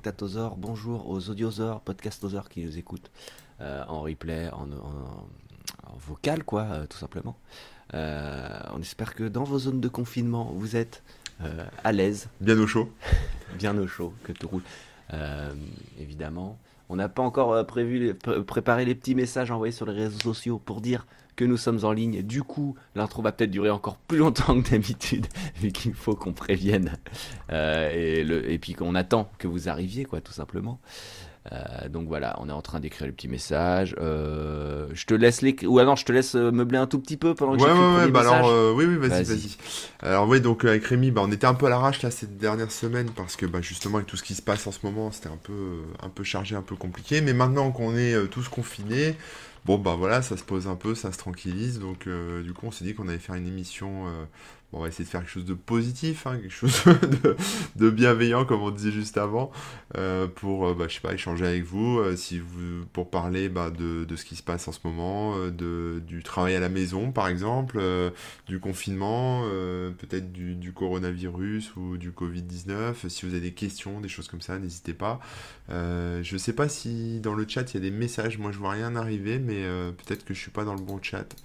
spectatosaures, bonjour aux audiosaures, podcastosaures qui nous écoutent euh, en replay, en, en- en vocal, quoi, euh, tout simplement. Euh, on espère que dans vos zones de confinement, vous êtes à l'aise, Bien au chaud. bien au chaud, que tout roule. Évidemment, on n'a pas encore prévu, préparé les petits messages envoyés sur les réseaux sociaux pour dire que nous sommes en ligne. Du coup, l'intro va peut-être durer encore plus longtemps que d'habitude, vu qu'il faut qu'on prévienne euh, et, le, et puis qu'on attend que vous arriviez, quoi, tout simplement. Euh, donc voilà, on est en train d'écrire les petits messages. Euh, je te laisse les, ou alors je te laisse meubler un tout petit peu pendant que Ouais, le ouais, ouais, bah message. alors, euh, oui, oui, vas-y, Vas-y. Alors, oui, donc avec Rémi, bah, on était un peu à l'arrache là cette dernière semaine parce que bah, justement, avec tout ce qui se passe en ce moment, c'était un peu, un peu chargé, un peu compliqué. Mais maintenant qu'on est tous confinés, bon, bah voilà, ça se pose un peu, ça se tranquillise. Donc, euh, du coup, on s'est dit qu'on allait faire une émission. On va essayer de faire quelque chose de positif, hein, quelque chose de, bienveillant, comme on disait juste avant, euh, pour, euh, bah, échanger avec vous, euh, si vous pour parler bah, de, ce qui se passe en ce moment, du travail à la maison, par exemple. du confinement, peut-être du, coronavirus ou du Covid-19. Si vous avez des questions, des choses comme ça, n'hésitez pas. Je sais pas si dans le chat il y a des messages. Moi, je vois rien arriver, mais peut-être que je suis pas dans le bon chat.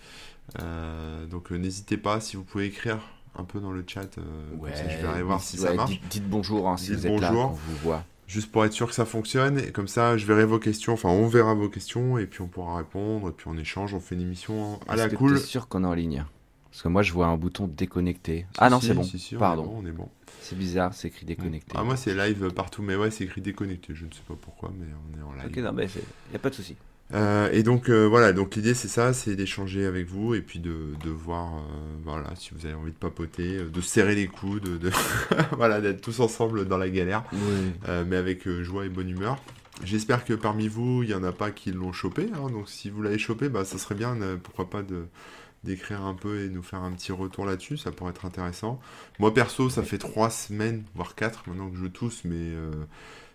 Euh, donc, euh, n'hésitez pas si vous pouvez écrire un peu dans le chat. euh, comme ça, je verrai voir si ouais, ça marche. Dites, dites bonjour hein, si Dites vous êtes là, bonjour. on vous voit. Juste pour être sûr que ça fonctionne, et comme ça je verrai vos questions, enfin on verra vos questions, et puis on pourra répondre, et puis on échange, on fait une émission à Est-ce la que cool. t'es sûr qu'on est en ligne Parce que moi je vois un bouton déconnecté. ah non, Si, c'est bon. si, si, on est Pardon. bon, on est bon. C'est bizarre, c'est écrit déconnecté. Ah, moi, c'est live partout, mais ouais, c'est écrit déconnecté. Je ne sais pas pourquoi, mais on est en live. Ok, non, mais il n'y a pas de souci. Euh, et donc, euh, voilà, donc l'idée, c'est ça c'est d'échanger avec vous et puis de, de voir, euh, voilà, si vous avez envie de papoter, de serrer les coudes, de, de- voilà, d'être tous ensemble dans la galère, Oui. mais avec joie et bonne humeur. J'espère que parmi vous, il n'y en a pas qui l'ont chopé. hein, donc, si vous l'avez chopé, bah, ça serait bien, pourquoi pas, de d'écrire un peu et nous faire un petit retour là-dessus, ça pourrait être intéressant. Moi perso, ça fait trois semaines, voire quatre maintenant que je tousse, mais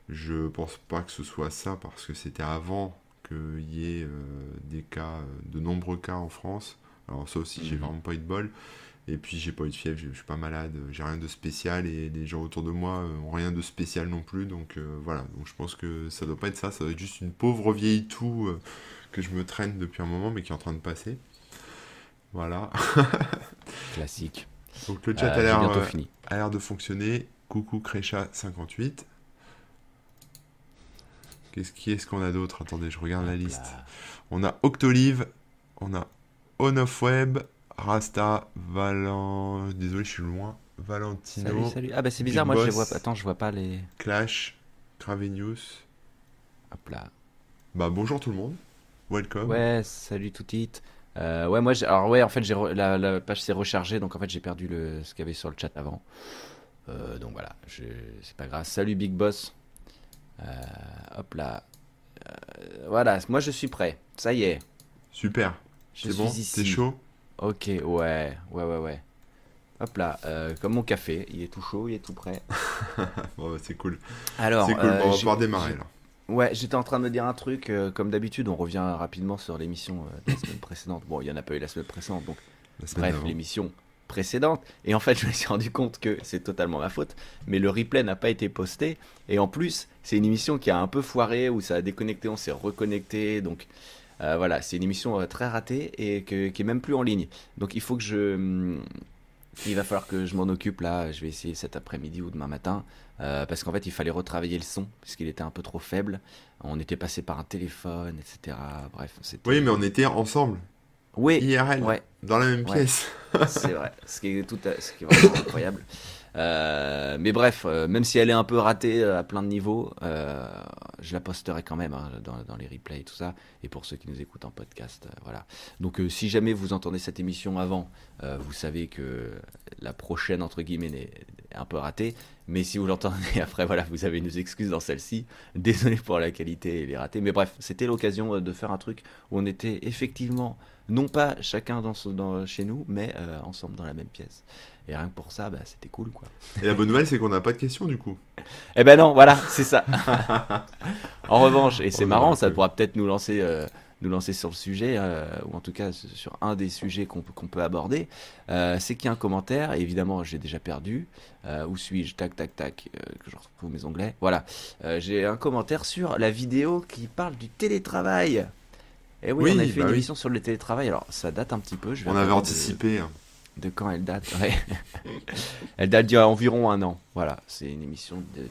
je pense pas que ce soit ça parce que c'était avant qu'il y ait euh, des cas, euh, de nombreux cas en France. Alors ça aussi, j'ai Mhm. vraiment pas eu de bol. Et puis j'ai pas eu de fièvre, je suis pas malade, j'ai rien de spécial et les gens autour de moi euh, ont rien de spécial non plus. Donc euh, voilà, donc je pense que ça doit pas être ça, ça doit être juste une pauvre vieille toux euh, que je me traîne depuis un moment mais qui est en train de passer. Voilà. Classique. Donc le chat euh, a l'air de fonctionner. Coucou Crécha58. Qu'est-ce qui est-ce qu'on a d'autre? Attendez, je regarde la liste. On a Octolive, on a On of Web, Rasta, Valen... Désolé, je suis loin. Valentino, Salut, salut. Ah bah c'est bizarre, Big moi je les vois pas. Attends, je vois pas les. Clash, Cravenius. Hop là. Bah bonjour tout le monde. Welcome. Ouais, salut tout it. Euh, ouais, moi, alors ouais, en fait, re- la, la page s'est rechargée, donc en fait, j'ai perdu le ce qu'il y avait sur le chat avant. Euh, donc voilà, je- c'est pas grave. Salut Big Boss. Euh, hop là. Euh, voilà, moi je suis prêt. Ça y est, Super. C'est bon? T'es chaud? Ok, ouais, ouais, ouais, ouais. Hop là, euh, comme mon café, il est tout chaud, il est tout prêt. Bon, bah, c'est cool. Alors, C'est cool. euh, on va pouvoir démarrer là. Ouais, j'étais en train de me dire un truc. euh, comme d'habitude, on revient rapidement sur l'émission de la semaine précédente. Bon, il n'y en a pas eu la semaine précédente, donc semaine bref, l'émission précédente. Et en fait, je me suis rendu compte que c'est totalement ma faute, mais le replay n'a pas été posté. Et en plus, c'est une émission qui a un peu foiré, où ça a déconnecté, on s'est reconnecté. Donc euh, voilà, c'est une émission euh, très ratée et que- qui est même plus en ligne. Donc il faut que je. Il va falloir que je m'en occupe là. Je vais essayer cet après-midi ou demain matin. euh, parce qu'en fait, il fallait retravailler le son, puisqu'il était un peu trop faible. On était passé par un téléphone, etc. Bref. Oui, mais on était ensemble, Oui, IRL, ouais. dans la même Ouais. pièce. C'est vrai, ce qui est, tout à- ce qui est vraiment incroyable. Euh, mais bref, euh, même si elle est un peu ratée euh, à plein de niveaux, je la posterai quand même hein, dans, dans les replays et tout ça. Et pour ceux qui nous écoutent en podcast, voilà. Donc si jamais vous entendez cette émission avant, vous savez que la prochaine, entre guillemets, est un peu ratée. Mais si vous l'entendez après, voilà, vous avez nos excuses dans celle-ci. Désolé pour la qualité et les ratés. Mais bref, c'était l'occasion de faire un truc où on était effectivement, non pas chacun dans, son- dans- chez nous, mais euh, ensemble dans la même pièce. Et rien que pour ça, bah, c'était cool, quoi. Et la bonne nouvelle, c'est qu'on n'a pas de questions du coup. Eh ben non, voilà, c'est ça. en revanche, et c'est Oh, marrant, ça pourra peut-être nous lancer euh, nous lancer sur le sujet, euh, ou en tout cas sur un des sujets qu'on peut aborder, euh, c'est qu'il y a un commentaire, et évidemment j'ai déjà perdu, où suis-je, tac tac tac, que je retrouve mes onglets, voilà, j'ai un commentaire sur la vidéo qui parle du télétravail. Et oui, Oui, on a fait bah une oui. émission sur le télétravail, alors ça date un petit peu, je On avait de- anticipé. hein. de quand elle date ouais. Elle date d'il y a environ un an. Voilà, c'est une émission de, de-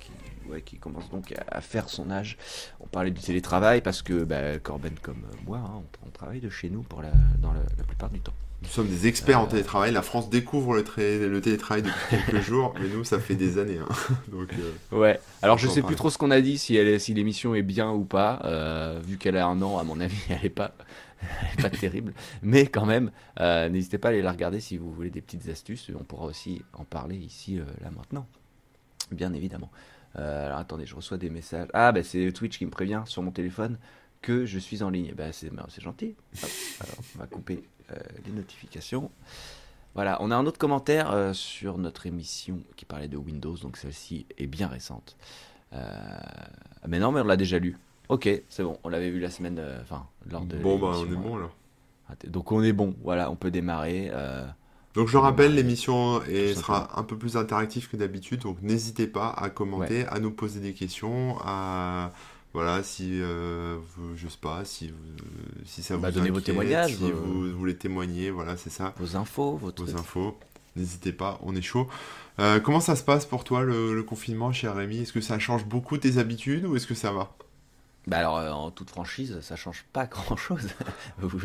qui, ouais, qui commence donc à, à faire son âge. On parlait du télétravail parce que bah, Corben comme moi, hein, on, on travaille de chez nous pour la, dans la, la plupart du temps. Nous sommes des experts en Euh. télétravail. La France découvre le, tra- le télétravail depuis quelques jours, mais nous, ça fait des années. hein. Donc, euh, Ouais. Alors je en sais plus trop ce qu'on a dit, si, elle est- si l'émission est bien ou pas. Euh, vu qu'elle a un an, à mon avis, elle est pas, elle est pas terrible. Mais quand même, n'hésitez pas à aller la regarder si vous voulez des petites astuces. On pourra aussi en parler ici, là maintenant. Bien évidemment. Alors attendez, je reçois des messages. Ah, bah c'est Twitch qui me prévient sur mon téléphone que je suis en ligne. Bah, c'est bah, c'est gentil. Hop, alors, on va couper les notifications. Voilà, on a un autre commentaire euh, sur notre émission qui parlait de Windows, donc celle-ci est bien récente. Euh, mais non, mais on l'a déjà lu. Ok, c'est bon, on l'avait vu la semaine, euh, enfin, lors de bon, bah, on est bon euh, alors. Donc on est bon, voilà, on peut démarrer. euh, Donc, je rappelle, l'émission sera un peu plus interactive que d'habitude. Donc, n'hésitez pas à commenter, à nous poser des questions, à. Voilà, si, euh, vous- je sais pas, si, vous- si ça Bah, vous donnez vos témoignages, si vous voulez témoigner, voilà, c'est ça. vos infos, vos vos infos. N'hésitez pas, on est chaud. Euh, comment ça se passe pour toi le, le confinement, cher Rémi? Est-ce que ça change beaucoup tes habitudes ou est-ce que ça va? Bah alors, euh, en toute franchise, ça change pas grand-chose. vous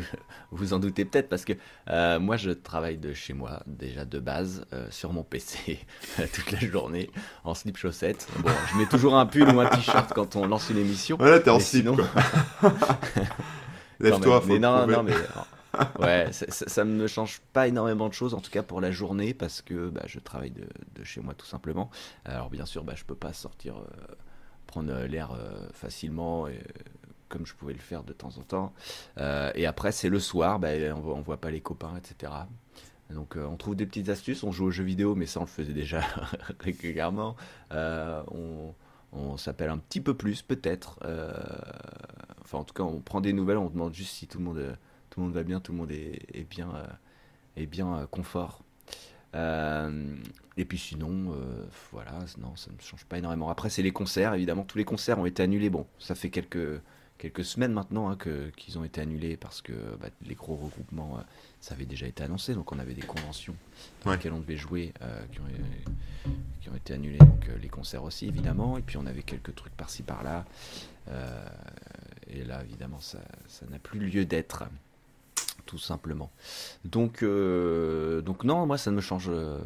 vous en doutez peut-être parce que euh, moi, je travaille de chez moi déjà de base euh, sur mon PC toute la journée en slip chaussettes. Bon, je mets toujours un pull ou un t-shirt quand on lance une émission. Voilà, t'es en slip. sinon- Lève-toi, faut Mais non, non, mais ouais, ça, ça, ça ne change pas énormément de choses, en tout cas pour la journée, parce que bah, je travaille de, de chez moi tout simplement. Alors bien sûr, bah, je peux pas sortir euh, l'air euh, facilement. Et, comme je pouvais le faire de temps en temps. Euh, et après, c'est le soir, bah, on, voit, pas les copains, etc. Donc, euh, on trouve des petites astuces. On joue aux jeux vidéo, mais ça, on le faisait déjà régulièrement. Euh, on, s'appelle un petit peu plus, peut-être. Euh, enfin, en tout cas, on prend des nouvelles. On demande juste si tout le monde, euh, tout le monde va bien, tout le monde est, est bien, euh, est bien euh, confort. Euh, et puis sinon, euh, voilà, non, ça ne change pas énormément. Après, c'est les concerts, évidemment. Tous les concerts ont été annulés. Bon, ça fait quelques, quelques semaines maintenant hein, que, qu'ils ont été annulés parce que bah, les gros regroupements, euh, ça avait déjà été annoncé. Donc, on avait des conventions dans Ouais. lesquelles on devait jouer euh, qui, ont, qui ont été annulées. Donc, les concerts aussi, évidemment. Et puis, on avait quelques trucs par-ci par-là. Euh, et là, évidemment, ça, ça n'a plus lieu d'être. Tout simplement. Donc, euh, donc non, moi, ça ne me change euh,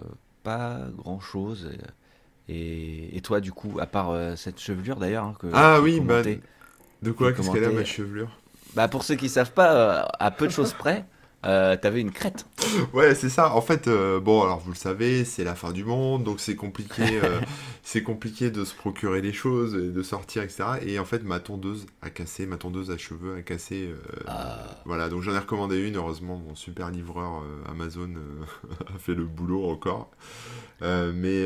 pas grand-chose. Et, et toi, du coup, à part euh, cette chevelure d'ailleurs, hein, que Ah oui, bah, De quoi? Qu'est-ce qu'elle a, ma chevelure? bah, pour ceux qui savent pas, à peu de choses près, euh, t'avais une crête. Ouais, c'est ça. En fait, euh, bon, alors vous le savez, c'est la fin du monde, donc c'est compliqué, euh, c'est compliqué de se procurer des choses, et de sortir, etc. Et en fait, ma tondeuse a cassé, ma tondeuse à cheveux a cassé. Ah. Voilà, donc j'en ai recommandé une. Heureusement, mon super livreur Amazon a fait le boulot encore. Mais,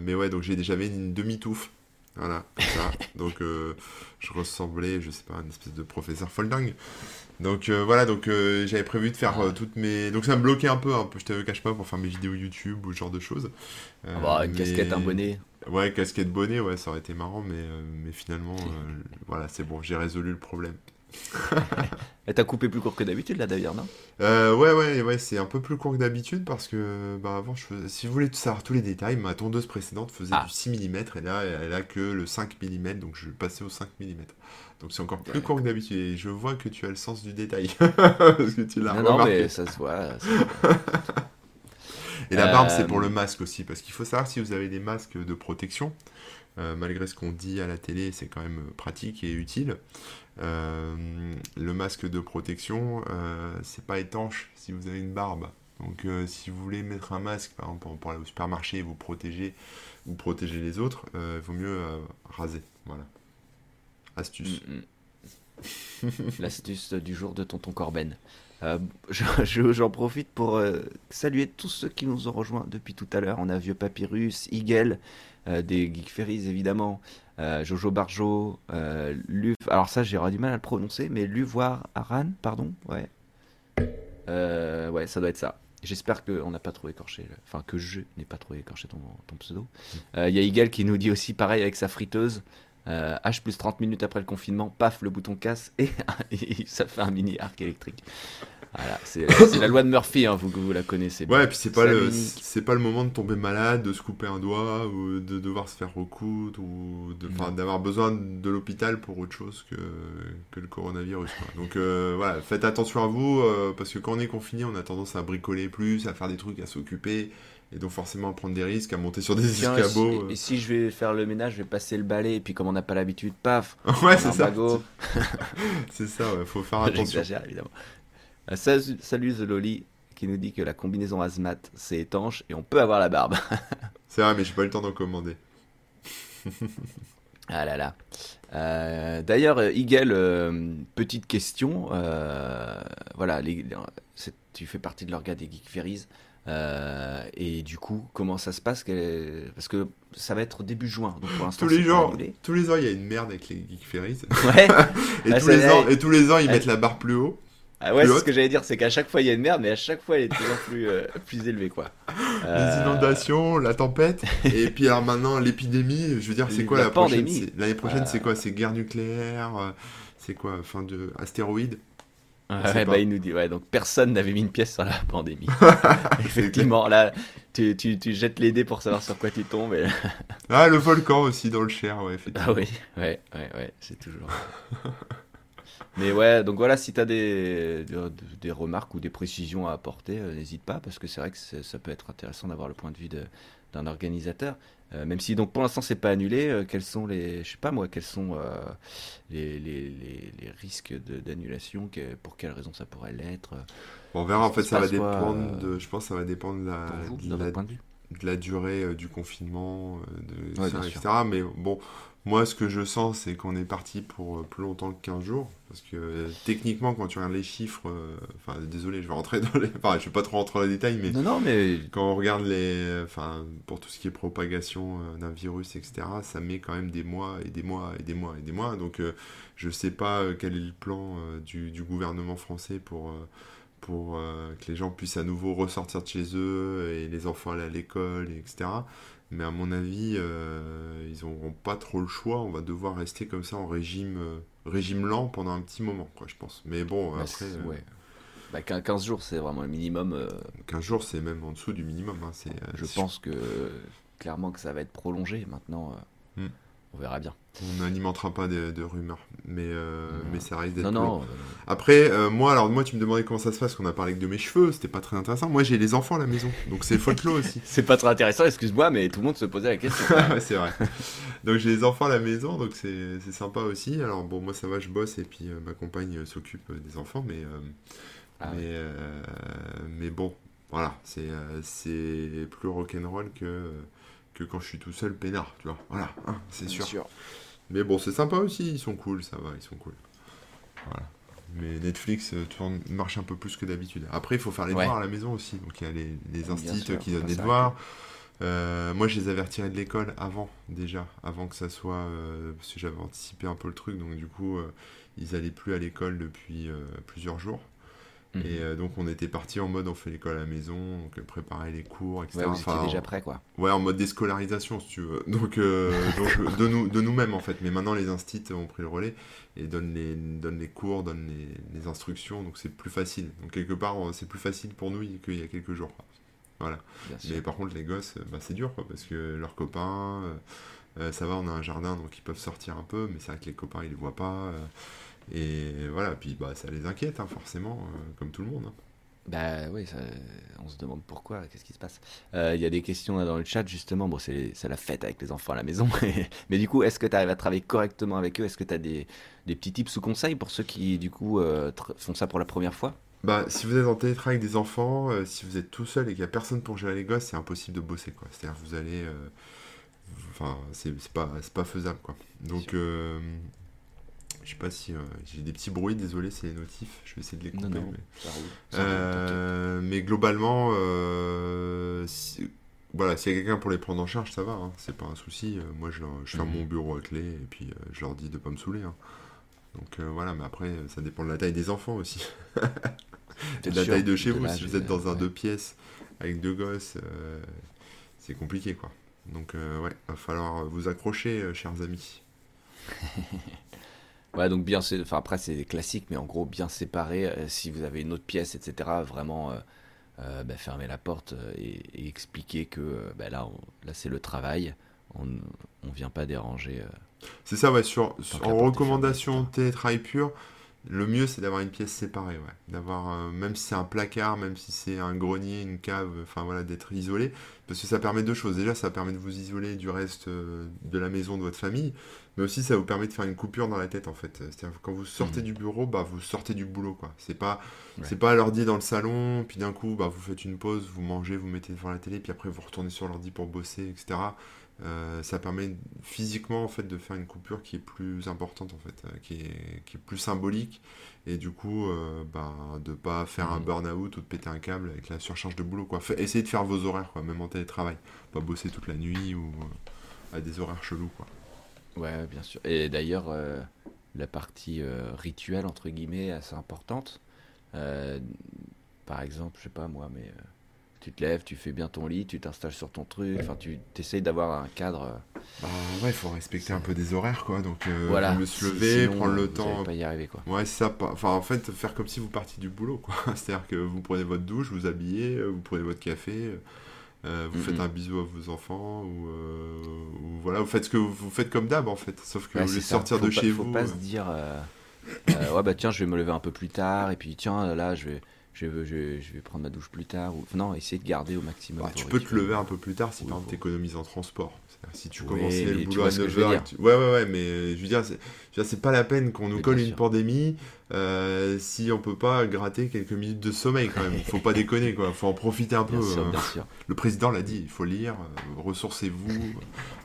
mais ouais, donc j'ai déjà mis une demi-touffe. Voilà, comme ça. donc euh, je ressemblais, je sais pas, à une espèce de professeur folding. Donc euh, voilà, donc euh, j'avais prévu de faire euh, toutes mes. Donc ça me bloquait un peu, un peu, je te cache pas, pour faire mes vidéos YouTube ou ce genre de choses. Ah bah, une mais- casquette, un bonnet. Ouais, casquette bonnet, ouais, ça aurait été marrant, mais, mais finalement, voilà, c'est bon, j'ai résolu le problème. Et t'as coupé plus court que d'habitude là d'ailleurs, non? Euh, ouais, ouais, ouais, c'est un peu plus court que d'habitude parce que bah, avant, je faisais- si vous voulez savoir tous les détails, ma tondeuse précédente faisait Ah. du 6 mm et là, elle a que le 5 mm, donc je vais passer au 5 mm. Donc c'est encore plus court que d'habitude et je vois que tu as le sens du détail parce que tu l'as Non, non, remarqué. mais ça se voit. ça se voit. Et la barbe, Euh, c'est pour le masque aussi parce qu'il faut savoir si vous avez des masques de protection. euh, malgré ce qu'on dit à la télé, c'est quand même pratique et utile. Euh, le masque de protection, euh, c'est pas étanche si vous avez une barbe. Donc, euh, si vous voulez mettre un masque, par exemple, pour, aller au supermarché et vous protéger, vous protéger les autres, il vaut mieux raser. Voilà. Astuce. Mm, mm. L'astuce du jour de Tonton Corben. Je- je- J'en profite pour saluer tous ceux qui nous ont rejoints depuis tout à l'heure. On a Vieux Papyrus, Eagle, des Geek Ferries évidemment, Jojo Barjo, Luv. Alors ça, j'aurais du mal à le prononcer, mais Luvoir Aran, pardon, ouais. ouais, ça doit être ça. J'espère qu'on n'a pas trop écorché, enfin que je n'ai pas trop écorché ton, pseudo. Il y a Igel qui nous dit aussi pareil avec sa friteuse. H plus 30 minutes après le confinement, paf, le bouton casse et, et ça fait un mini arc électrique. Voilà, c'est la loi de Murphy, hein, vous, vous la connaissez. Ouais, et puis c'est pas, le, c'est pas le moment de tomber malade, de se couper un doigt, ou de devoir se faire recoudre, ou d'avoir besoin de l'hôpital pour autre chose que, que le coronavirus. Donc euh, voilà, faites attention à vous, euh, parce que quand on est confiné, on a tendance à bricoler plus, à faire des trucs, à s'occuper. Et donc forcément à prendre des risques, à monter sur des escabeaux. Et, et, si je vais faire le ménage, je vais passer le balai, et puis comme on n'a pas l'habitude, paf Ouais, c'est ça. c'est ça, ouais, faut faire attention. J'exagère évidemment. Euh, salut The Loli qui nous dit que la combinaison Azmat c'est étanche et on peut avoir la barbe. c'est vrai, mais j'ai pas eu le temps d'en commander. ah là là. Euh, d'ailleurs, Igel, euh, petite question. voilà, tu fais partie de l'organe des Geek Ferries. et du coup, comment ça se passe Parce que ça va être début juin. Donc pour tous les jours, tous les ans, il y a une merde avec les Geek Ferries. Ouais. et, tous les ans, et tous les ans, ils mettent la barre plus haut. Ah ouais, c'est ce que j'allais dire, c'est qu'à chaque fois il y a une merde, mais à chaque fois elle est toujours plus, euh, plus élevée quoi. Les euh, inondations, la tempête, et puis alors maintenant l'épidémie, je veux dire, c'est quoi la, prochaine? L'année prochaine, c'est quoi? C'est guerre nucléaire euh, C'est quoi? Fin de astéroïde? Ouais, bah, il nous dit, ouais, donc personne n'avait mis une pièce sur la pandémie. Effectivement, là, tu, tu, tu, jettes les dés pour savoir sur quoi tu tombes. Et... ah, le volcan aussi dans le Cher, ouais, effectivement. Ah oui, ouais, ouais, ouais, c'est toujours. Mais ouais, donc voilà, si tu as des, des, remarques ou des précisions à apporter, euh, n'hésite pas, parce que c'est vrai que ça peut être intéressant d'avoir le point de vue d'un organisateur. Euh, même si donc pour l'instant c'est pas annulé, euh, quels sont les, je sais pas moi, quels sont les, les, les, risques d'annulation, pour quelles raisons ça pourrait l'être On verra, en fait, ça va dépendre de, je pense, ça va dépendre de la, de, la, de, la durée du confinement, de, etc. Mais bon, moi, ce que je sens, c'est qu'on est parti pour euh, plus longtemps que 15 jours. Parce que euh, techniquement, quand tu regardes les chiffres, euh, enfin, désolé, je vais rentrer dans les. Enfin, je vais pas trop rentrer dans les détails, mais. Non, non, mais. Quand on regarde les. Enfin, pour tout ce qui est propagation d'un virus, etc., ça met quand même des mois et des mois et des mois et des mois. Donc, je sais pas quel est le plan du, du, gouvernement français pour. pour que les gens puissent à nouveau ressortir de chez eux et les enfants aller à l'école, etc. Mais à mon avis, euh, ils n'auront pas trop le choix. On va devoir rester comme ça en régime, euh, régime lent pendant un petit moment, quoi, je pense. Mais bon, bah, après. Euh, ouais. Bah, 15 jours, c'est vraiment le minimum. 15 jours, c'est même en dessous du minimum. Hein. je pense que clairement que ça va être prolongé maintenant. Hmm. On verra bien. On n'alimentera pas de, rumeurs, mais, euh, mais ça risque d'être. Non, non. Après, euh, moi, alors moi, tu me demandais comment ça se passe, qu'on a parlé que de mes cheveux, c'était pas très intéressant. Moi, j'ai les enfants à la maison, donc c'est folklore aussi. c'est pas très intéressant, excuse-moi, mais tout le monde se posait la question. c'est vrai. Donc j'ai les enfants à la maison, donc c'est sympa aussi. Alors bon, moi ça va, je bosse et puis euh, ma compagne s'occupe des enfants, mais ah mais, mais bon, voilà, c'est c'est plus rock'n'roll que que quand je suis tout seul peinard, tu vois. Voilà, hein, c'est sûr. Mais bon, c'est sympa aussi, ils sont cool, ça va, ils sont cool. Voilà. Mais Netflix euh, tourne, marche un peu plus que d'habitude. Après, il faut faire les devoirs à la maison aussi. Donc il y a les, les instituts qui donnent les devoirs. Euh, moi, je les avais retirés de l'école avant, déjà, avant que ça soit. Euh, parce que j'avais anticipé un peu le truc, donc du coup, ils allaient plus à l'école depuis plusieurs jours. Et mhm. euh, donc on était parti en mode on fait l'école à la maison, donc euh, préparer les cours, etc. Ouais, vous déjà prêt quoi. Ouais, en mode déscolarisation si tu veux. Donc, euh, donc de nous de nous-mêmes en fait. Mais maintenant les instits ont pris le relais et donnent les donnent les cours, donnent les, les instructions, donc c'est plus facile. Donc quelque part c'est plus facile pour nous qu'il y a quelques jours. Voilà. Mais par contre les gosses, bah, c'est dur quoi, parce que leurs copains, ça va, on a un jardin donc ils peuvent sortir un peu, mais c'est vrai que les copains ils les voient pas. Et voilà, puis bah, ça les inquiète, hein, forcément, euh, comme tout le monde. Hein. Bah oui, on se demande pourquoi, qu'est-ce qui se passe. Euh, il y a des questions dans le chat, justement. Bon, c'est la fête avec les enfants à la maison. Mais du coup, est-ce que tu arrives à travailler correctement avec eux? Est-ce que tu as des, des, petits tips ou conseils pour ceux qui, du coup, euh, font ça pour la première fois? Bah, si vous êtes en télétravail avec des enfants, si vous êtes tout seul et qu'il n'y a personne pour gérer les gosses, c'est impossible de bosser, quoi. C'est-à-dire vous allez... Enfin, c'est pas, pas faisable, quoi. Donc... Je sais pas si euh, j'ai des petits bruits, désolé, c'est les notifs. Je vais essayer de les couper. mais... Euh, mais... globalement, euh, voilà, s'il y a quelqu'un pour les prendre en charge, ça va, hein, c'est pas un souci. Moi, je, je ferme Mhm. mon bureau à clé et puis je leur dis de pas me saouler. hein. Donc voilà, mais après, ça dépend de la taille des enfants aussi. Et de la sûr, taille de chez de vous. Si vous êtes dans un ouais. deux pièces avec deux gosses, c'est compliqué quoi. Donc ouais, va falloir vous accrocher, chers amis. Ouais, donc bien, enfin après c'est classique, mais en gros bien séparé. euh, si vous avez une autre pièce, etc., vraiment euh, euh, bah, fermer la porte euh, et, et expliquer que bah, là, on- là c'est le travail, on on vient pas déranger. C'est ça, ouais, sur, en recommandation télétravail pur, le mieux c'est d'avoir une pièce séparée, ouais. D'avoir, même si c'est un placard, même si c'est un grenier, une cave, enfin voilà, d'être isolé. Parce que ça permet deux choses. Déjà, ça permet de vous isoler du reste de la maison de votre famille, mais aussi ça vous permet de faire une coupure dans la tête en fait. C'est-à-dire que quand vous sortez Mhm. du bureau, bah vous sortez du boulot quoi. C'est pas, Ouais. c'est pas l'ordi dans le salon, puis d'un coup bah vous faites une pause, vous mangez, vous mettez devant la télé, puis après vous retournez sur l'ordi pour bosser, etc. Euh, ça permet physiquement en fait de faire une coupure qui est plus importante en fait, euh, qui est, qui est plus symbolique et du coup euh, bah, de pas faire un Mhm. burn-out ou de péter un câble avec la surcharge de boulot quoi. Fait- essayez de faire vos horaires quoi, même en télétravail, pas bosser toute la nuit ou euh, à des horaires chelous quoi. Ouais, bien sûr. Et d'ailleurs, euh, la partie euh, rituelle, entre guillemets, est assez importante. Euh, par exemple, je sais pas moi, mais tu te lèves, tu fais bien ton lit, tu t'installes sur ton truc, enfin, tu essayes d'avoir un cadre. Bah ouais, il faut respecter un peu des horaires quoi, donc voilà. mieux se lever, sinon, prendre le vous temps. pas y arriver, quoi. Ouais, ça. Enfin, en fait, faire comme si vous partiez du boulot, quoi. C'est-à-dire que vous prenez votre douche, vous habillez, vous prenez votre café, euh, vous Mhm. faites un bisou à vos enfants, ou, euh, ou voilà, vous faites ce que vous, faites comme d'hab, en fait. Sauf que Ouais, vous voulez sortir Faut de pas- chez faut vous. pas euh, se dire, euh, ouais, bah tiens, je vais me lever un peu plus tard, et puis tiens, là, je vais, je vais, je vais, je vais prendre ma douche plus tard. Ou... Non, essayer de garder au maximum. bah, tu peux te lever un peu plus tard si Oui, par exemple t'économises en transport. Si tu Oui, commençais mais le boulot à ce que je veux 9h, dire. ouais, ouais, ouais, mais je veux dire, c'est, veux pas la peine qu'on nous Oui, colle une sûr. pandémie euh, si on peut pas gratter quelques minutes de sommeil quand même. Faut pas déconner, quoi. Faut en profiter un peu. Bien sûr, euh. bien sûr. Le président l'a dit, il faut lire, euh, ressourcez-vous, euh,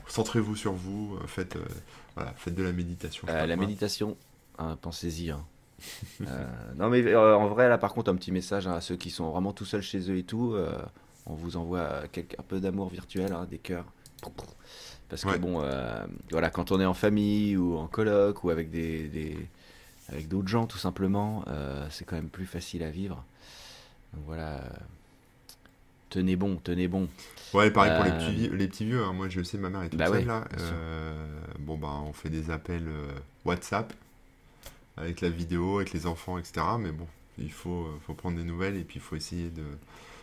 centrez-vous sur vous, faites, euh, voilà, faites de la méditation. la quoi. méditation, hein, pensez-y. hein. Euh, non mais euh, en vrai là par contre un petit message hein, à ceux qui sont vraiment tout seuls chez eux et tout, euh, on vous envoie un peu d'amour virtuel, hein, des cœurs. Parce que Ouais. bon, voilà, quand on est en famille ou en coloc ou avec des, des- avec d'autres gens tout simplement, euh, c'est quand même plus facile à vivre. Donc voilà, euh, tenez bon, tenez bon. Ouais, pareil pour les petits, les petits vieux. hein. Moi, je sais, ma mère est toute Bah seule ouais, là. bon, bah, on fait des appels WhatsApp avec la vidéo, avec les enfants, etc. Mais bon, il faut, euh, faut prendre des nouvelles et puis il faut essayer de,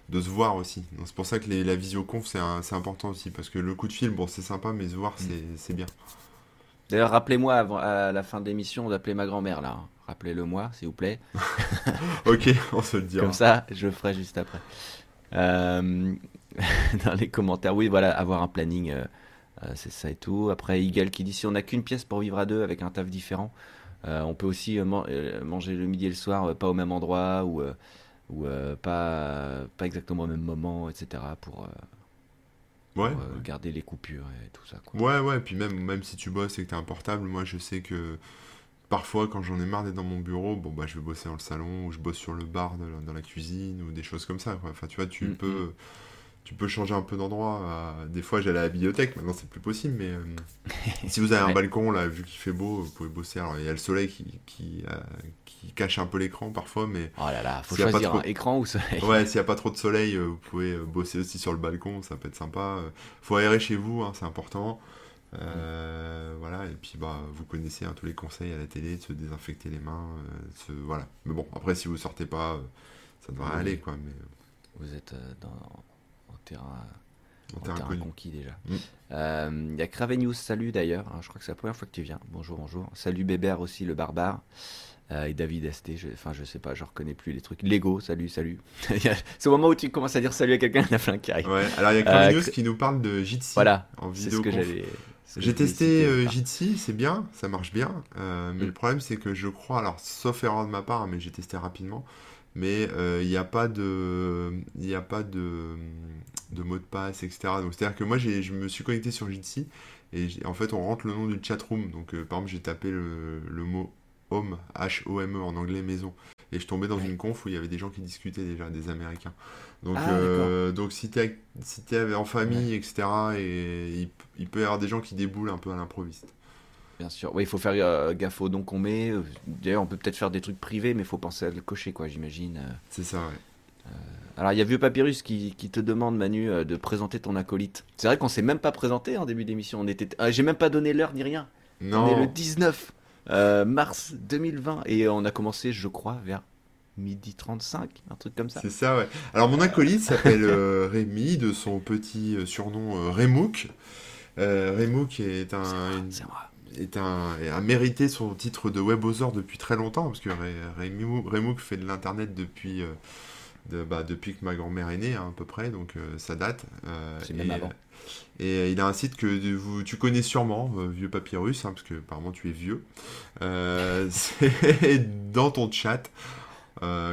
de se voir aussi. C'est pour ça que les- la visioconf, c'est important aussi. Parce que le coup de fil, bon, c'est sympa, mais se voir, Mm. c'est bien. D'ailleurs, rappelez-moi à la fin de l'émission d'appeler ma grand-mère là. hein. Rappelez-le moi, s'il vous plaît. Ok, on se le dira. Comme ça, je le ferai juste après. Euh, dans les commentaires, oui, voilà, avoir un planning, euh, euh, c'est ça et tout. Après, Eagle qui dit si on n'a qu'une pièce pour vivre à deux avec un taf différent, euh, on peut aussi euh, man- euh, manger le midi et le soir, euh, pas au même endroit ou, euh, ou euh, pas, pas exactement au même moment, etc. pour, euh, Ouais. pour, euh, garder les coupures et tout ça. Quoi. Ouais, ouais, puis même, même si tu bosses et que t'as un portable, moi je sais que parfois quand j'en ai marre d'être dans mon bureau, bon bah je vais bosser dans le salon ou je bosse sur le bar de la- dans la cuisine ou des choses comme ça. Quoi. Enfin, tu vois, tu Mm, peux, tu peux changer un peu d'endroit. euh, Des fois j'allais à la bibliothèque, maintenant c'est plus possible, mais euh, si vous avez un balcon là, vu qu'il fait beau, vous pouvez bosser. Alors il y a le soleil qui, qui, euh, qui cache un peu l'écran parfois, mais Oh là là, faut pas choisir trop- un écran ou soleil. Ouais, s'il n'y a pas trop de soleil, vous pouvez bosser aussi sur le balcon, ça peut être sympa. Faut aérer chez vous, hein, c'est important. Euh, Voilà, et puis bah, vous connaissez hein, tous les conseils à la télé, de se désinfecter les mains, se- voilà. Mais bon, après, si vous sortez pas, ça devrait Oui. aller, quoi. Mais Vous êtes dans, terrain. en terrain terrain conquis déjà. Mm. Euh, Il y a Cravenius, salut d'ailleurs. hein, je crois que c'est la première fois que tu viens. Bonjour, bonjour. Salut Bébert aussi, le barbare. Euh, et David ST, je, enfin je sais pas, je reconnais plus les trucs. Lego, salut, salut. C'est au moment où tu commences à dire salut à quelqu'un, il y en a plein qui. Ouais, alors il y a Euh, Cravenius Cra- qui nous parle de Jitsi Voilà, en ce vidéo. que j'allais. J'ai testé euh. Jitsi, c'est bien, ça marche bien. euh, mais Mm. le problème, c'est que je crois, alors sauf erreur de ma part, mais j'ai testé rapidement, mais euh, il n'y a pas de, a pas de, de mot de passe, etc. Donc c'est-à-dire que moi, j'ai, je me suis connecté sur Jitsi et en fait, on rentre le nom du chatroom. Donc euh, par exemple, j'ai tapé le, le mot home, H-O-M-E en anglais maison. et je tombais dans une conf où il y avait des gens qui discutaient déjà, des Américains. Donc, Ah, euh, donc si tu si es en famille, etc., et il, il peut y avoir des gens qui déboulent un peu à l'improviste. Bien sûr. Oui, il faut faire euh, gaffe aux dons qu'on met. D'ailleurs, on peut peut-être faire des trucs privés, mais il faut penser à le cocher, quoi, j'imagine. Euh, C'est ça, ouais. Alors, il y a Vieux Papyrus qui, qui te demande, Manu, euh, de présenter ton acolyte. C'est vrai qu'on s'est même pas présenté en début d'émission. On était, ah, j'ai même pas donné l'heure ni rien. On est le Non, 19 euh, mars 2020 et on a commencé, je crois, vers midi 35, un truc comme ça. c'est ça, ouais. Alors, mon acolyte s'appelle euh, Rémi, de son petit euh, surnom euh, Rémouk. Euh, Rémouk est un, C'est moi. Est un, a mérité son titre de webosor depuis très longtemps, parce que Rémouk fait de l'internet depuis, euh, de- bah, depuis que ma grand-mère est née, hein, à peu près, donc euh, ça date. Euh, C'est et, même avant. Et il a un site que vous, tu connais sûrement, Vieux Papyrus, hein, parce que apparemment tu es vieux. C'est dans ton chat,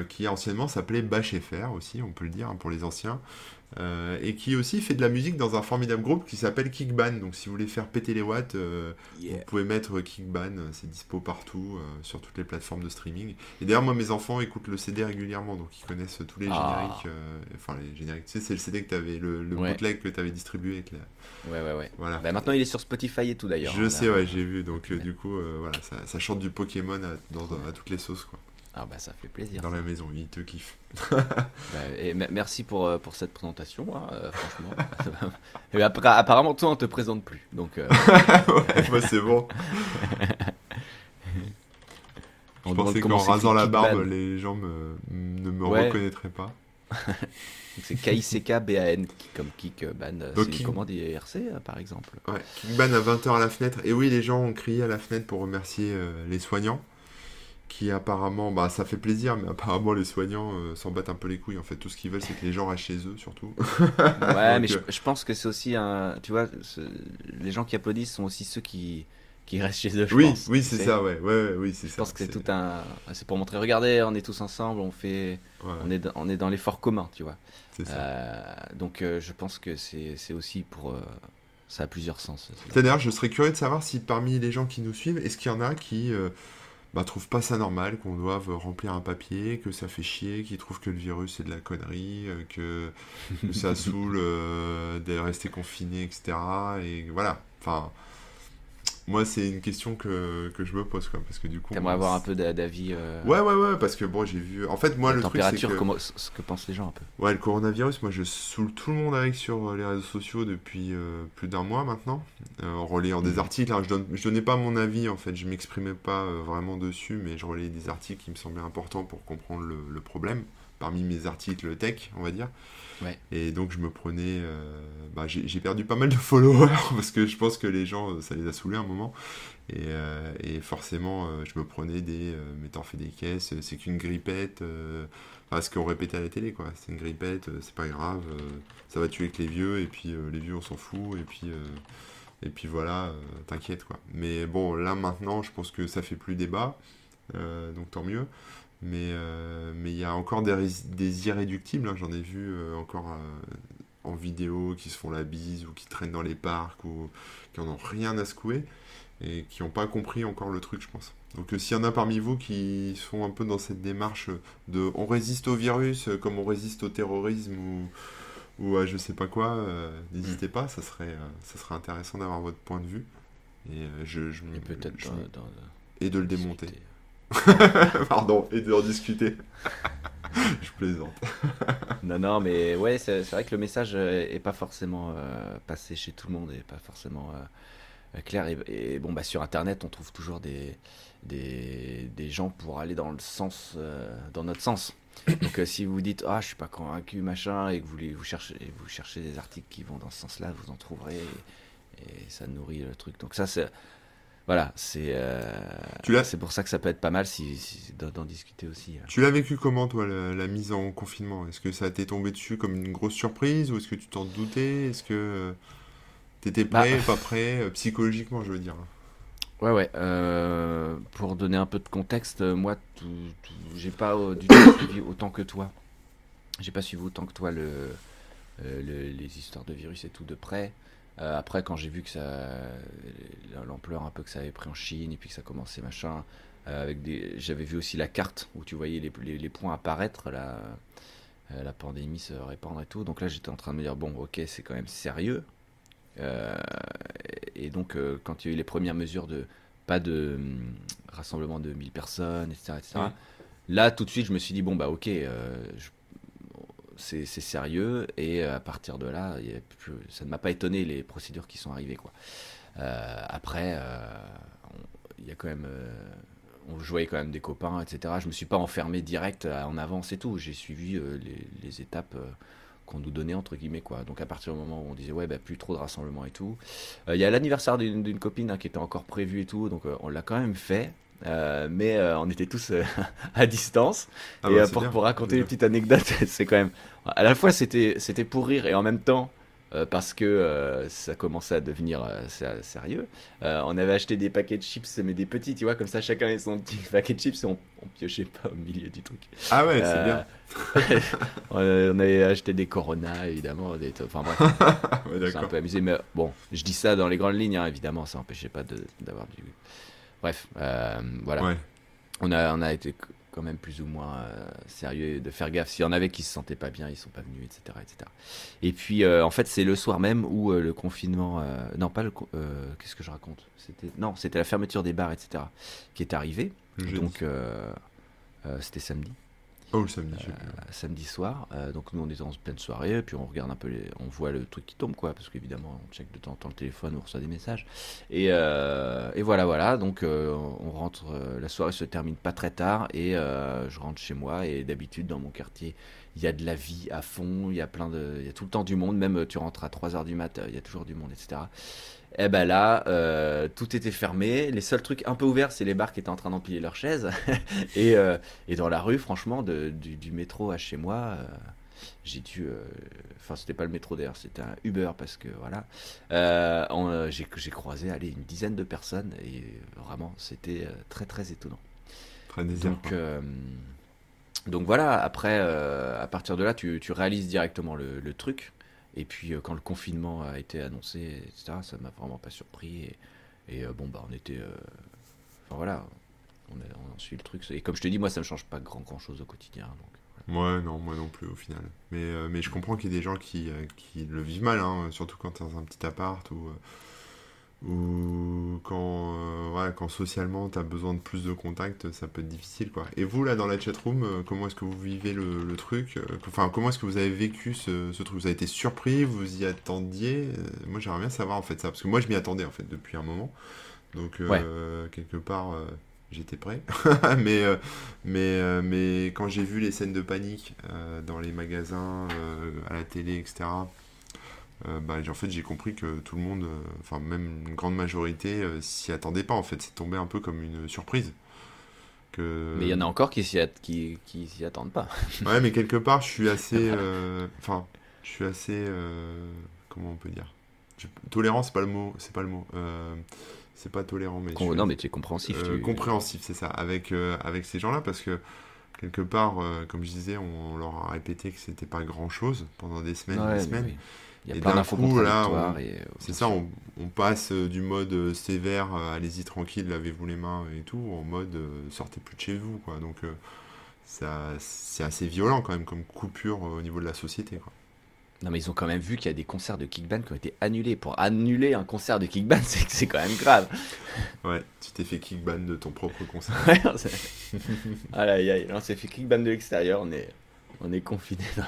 qui anciennement s'appelait Bach.fr aussi, on peut le dire, hein, pour les anciens. Euh, et qui aussi fait de la musique dans un formidable groupe qui s'appelle Kickban. Donc si vous voulez faire péter les watts, euh, Yeah. vous pouvez mettre Kickban, euh, c'est dispo partout, euh, sur toutes les plateformes de streaming. Et d'ailleurs, moi, mes enfants écoutent le CD régulièrement, donc ils connaissent tous les Ah. génériques. enfin, les génériques, tu sais, c'est le CD que tu avais, le, le Ouais. bootleg que tu avais distribué avec la... Ouais, ouais, ouais. Voilà. Bah, maintenant, il est sur Spotify et tout d'ailleurs. Je hein, sais, ouais, j'ai vu. Donc, Ouais. du coup, voilà, ça, ça chante du Pokémon à, dans- à toutes les sauces, quoi. Ah, bah, ça fait plaisir. Dans la maison, ils te kiffent. Bah, et merci pour, euh, pour cette présentation, hein, euh, franchement. et après, apparemment, toi, on te présente plus. Donc, euh, ouais, moi, c'est bon. on Je pensais qu'en rasant la barbe, Kickban. les gens me, ne me Ouais. reconnaîtraient pas. C'est K-I-C-K-B-A-N, comme kick, ban. Donc, C'est Kick- commande IRC, par exemple. Ouais, Kickban à 20h à la fenêtre. Et oui, les gens ont crié à la fenêtre pour remercier euh, les soignants. Qui apparemment, bah ça fait plaisir, mais apparemment les soignants euh, s'en battent un peu les couilles. En fait, tout ce qu'ils veulent, c'est que les gens restent chez eux, surtout. Ouais, mais je, euh, je pense que c'est aussi un. Tu vois, les gens qui applaudissent sont aussi ceux qui, qui restent chez eux. Je oui, pense, oui, c'est ça, ouais, ouais, ouais, oui, c'est Je ça. pense que c'est tout un. C'est pour montrer, regardez, on est tous ensemble, on fait. ouais, On est, dans- on est dans l'effort commun, tu vois. c'est ça. Euh, donc euh, je pense que c'est c'est aussi pour. ça a plusieurs sens. D'ailleurs, je serais curieux de savoir si parmi les gens qui nous suivent, est-ce qu'il y en a qui bah, trouvent pas ça normal, qu'on doive remplir un papier, que ça fait chier, qui trouvent que le virus c'est de la connerie, euh, que, que ça saoule euh, de rester confiné, etc. Et voilà. Enfin, moi, c'est une question que, que je me pose, quoi, parce que du coup. T'aimerais avoir un peu d'a- d'avis. euh, Ouais, ouais, ouais, parce que bon, j'ai vu. En fait, moi, la le truc, c'est température, que. comment, ce que pensent les gens un peu. Ouais, le coronavirus, moi je saoule tout le monde avec sur euh, les réseaux sociaux depuis euh, plus d'un mois maintenant, euh, en relayant des Mhm. articles. hein. je, donne, je donnais pas mon avis en fait, je m'exprimais pas vraiment dessus, mais je relayais des articles qui me semblaient importants pour comprendre le, le problème, parmi mes articles tech, on va dire. Ouais. Et donc je me prenais. euh, bah, j'ai perdu pas mal de followers parce que je pense que les gens, euh, ça les a saoulés un moment. Et, euh, et forcément, euh, je me prenais des. Mais t'en fais des caisses, c'est qu'une grippette. Enfin, ce qu'on répétait à la télé, quoi. C'est une grippette, c'est pas grave, ça va tuer que les vieux, et puis les vieux, on s'en fout, et puis, et puis voilà, t'inquiète, quoi. Mais bon, là, maintenant, je pense que ça fait plus débat, donc tant mieux. Mais euh, mais il y a encore des, des irréductibles, hein, j'en ai vu euh, encore euh, en vidéo qui se font la bise, ou qui traînent dans les parcs, ou qui en ont rien à secouer, et qui n'ont pas compris encore le truc, je pense. Donc s'il y en a parmi vous qui sont un peu dans cette démarche de on résiste au virus comme on résiste au terrorisme ou, ou à je sais pas quoi, euh, n'hésitez pas, ça serait, euh, ça serait intéressant d'avoir votre point de vue. Et, euh, je, peut-être et de le démonter. Pardon, et de en discuter. je plaisante. Non, non, mais ouais, c'est vrai que le message euh, est pas forcément euh, passé chez tout le monde et pas forcément euh, clair. Et, bon, bah sur Internet, on trouve toujours des, des, des gens pour aller dans le sens, dans notre sens. Donc si vous dites ah je suis pas convaincu machin et que vous, vous cherchez vous cherchez des articles qui vont dans ce sens-là, vous en trouverez et, et ça nourrit le truc. Donc ça c'est voilà, c'est euh, Tu l'as- c'est pour ça que ça peut être pas mal si, si- d'en discuter aussi. Tu l'as vécu comment, toi, la, la mise en confinement? Est-ce que ça t'est tombé dessus comme une grosse surprise ou est-ce que tu t'en doutais? Est-ce que euh, t'étais prêt, Bah. pas prêt euh, Psychologiquement, je veux dire. Ouais, ouais. euh, pour donner un peu de contexte, moi, j'ai pas euh, du tout suivi autant que toi. J'ai pas suivi autant que toi le, le- les histoires de virus et tout de près. Après, quand j'ai vu que ça, l'ampleur un peu que ça avait pris en Chine et puis que ça commençait machin, avec des, j'avais vu aussi la carte où tu voyais les, les, points apparaître, la, la pandémie se répandre et tout. Donc là, j'étais en train de me dire bon, ok, c'est quand même sérieux. et donc, quand il y a eu les premières mesures de pas de rassemblement de 1000 personnes, etc., etc. Là, tout de suite, je me suis dit, bon, bah ok, euh, c'est sérieux, et à partir de là, ça ne m'a pas étonné les procédures qui sont arrivées. Quoi. Euh, après, euh, il y a quand même. on jouait quand même des copains, etc. Je me suis pas enfermé direct en avance et tout. J'ai suivi les, étapes qu'on nous donnait entre guillemets quoi. Donc à partir du moment où on disait ouais bah plus trop de rassemblement et tout. Il y a l'anniversaire d'une copine hein, qui était encore prévu et tout, donc on l'a quand même fait. Euh, mais euh, on était tous euh, à distance. Ah et bah, pour, pour, raconter une petite anecdote, c'est quand même. À la fois, c'était pour rire et en même temps, parce que ça commençait à devenir sérieux. on avait acheté des paquets de chips, mais des petits, tu vois, comme ça, chacun avait son petit paquet de chips et on, piochait pas au milieu du truc. Ah ouais, c'est bien. on avait acheté des Corona, évidemment. Des, enfin bref, c'est un peu amusé. Mais bon, je dis ça dans les grandes lignes, hein, évidemment, ça n'empêchait pas d'avoir du Bref, euh, voilà. On, a, on a été quand même plus ou moins euh, sérieux de faire gaffe. S'il y en avait qui se sentaient pas bien, ils sont pas venus, etc. etc. Et puis, euh, en fait, c'est le soir même où le confinement. non, pas le. Qu'est-ce que je raconte? C'était Non, c'était la fermeture des bars, etc. qui est arrivée. Donc, c'était samedi. Oh, le samedi. Euh, samedi soir. Euh, donc nous on est en pleine soirée, puis on regarde un peu, les, on voit le truc qui tombe quoi, parce qu'évidemment on check de temps en temps le téléphone, on reçoit des messages. Et, euh, et voilà, voilà. Donc on rentre, la soirée se termine pas très tard et je rentre chez moi et d'habitude dans mon quartier il y a de la vie à fond, il y a plein de, il y a tout le temps du monde, même tu rentres à 3 heures du mat, il y a toujours du monde, etc. Et eh ben là, euh, tout était fermé. Les seuls trucs un peu ouverts, c'est les bars qui étaient en train d'empiler leurs chaises. et, euh, et, dans la rue, franchement, de, du, métro à chez moi, euh, j'ai dû. Enfin, c'était pas le métro d'ailleurs, c'était un Uber parce que voilà. j'ai croisé allez, une dizaine de personnes et vraiment, c'était très très étonnant. Très donc, donc voilà, après, à partir de là, tu, tu réalises directement le, le truc. Et puis euh, quand le confinement a été annoncé, etc., ça m'a vraiment pas surpris. Et, euh, bon, bah on était. Euh, enfin voilà, on, a, suit le truc. Et comme je te dis, moi ça me change pas grand, grand chose au quotidien. Donc, Ouais, non, moi non plus au final. Mais, mais je comprends qu'il y ait des gens qui, qui le vivent mal, hein, surtout quand tu es dans un petit appart ou ou quand, euh, quand socialement tu as besoin de plus de contact, ça peut être difficile. quoi. Et vous, là, dans la chatroom, euh, comment est-ce que vous vivez le, truc euh, Enfin, comment est-ce que vous avez vécu ce, truc? Vous avez été surpris? Vous y attendiez? Moi, j'aimerais bien savoir en fait ça, parce que moi, je m'y attendais en fait depuis un moment. Donc, quelque part, j'étais prêt. mais, mais, mais quand j'ai vu les scènes de panique dans les magasins, à la télé, etc., euh, bah, en fait j'ai compris que tout le monde, euh, enfin même une grande majorité, euh, s'y attendait pas en fait. C'est tombé un peu comme une surprise. Que... Mais il y en a encore qui s'y qui, qui s'y attendent pas. ouais, mais quelque part je suis assez, enfin je suis assez, comment on peut dire, tolérant c'est pas le mot, c'est pas le mot. c'est pas tolérant mais non mais tu es compréhensif compréhensif c'est ça avec avec ces gens là parce que quelque part comme je disais on, leur a répété que c'était pas grand chose pendant des semaines et des semaines il y a plein d'infos contradictoires. Euh, c'est ça, on, passe euh, du mode euh, sévère, allez-y tranquille, lavez-vous les mains et tout, en mode sortez plus de chez vous. Quoi. Donc c'est assez violent quand même comme coupure au niveau de la société. Quoi. Non mais ils ont quand même vu qu'il y a des concerts de kickband qui ont été annulés. Pour annuler un concert de kickband, c'est quand même grave. Ouais, tu t'es fait kickband de ton propre concert. ouais, on s'est fait kickband de l'extérieur, on est, on est confiné dans,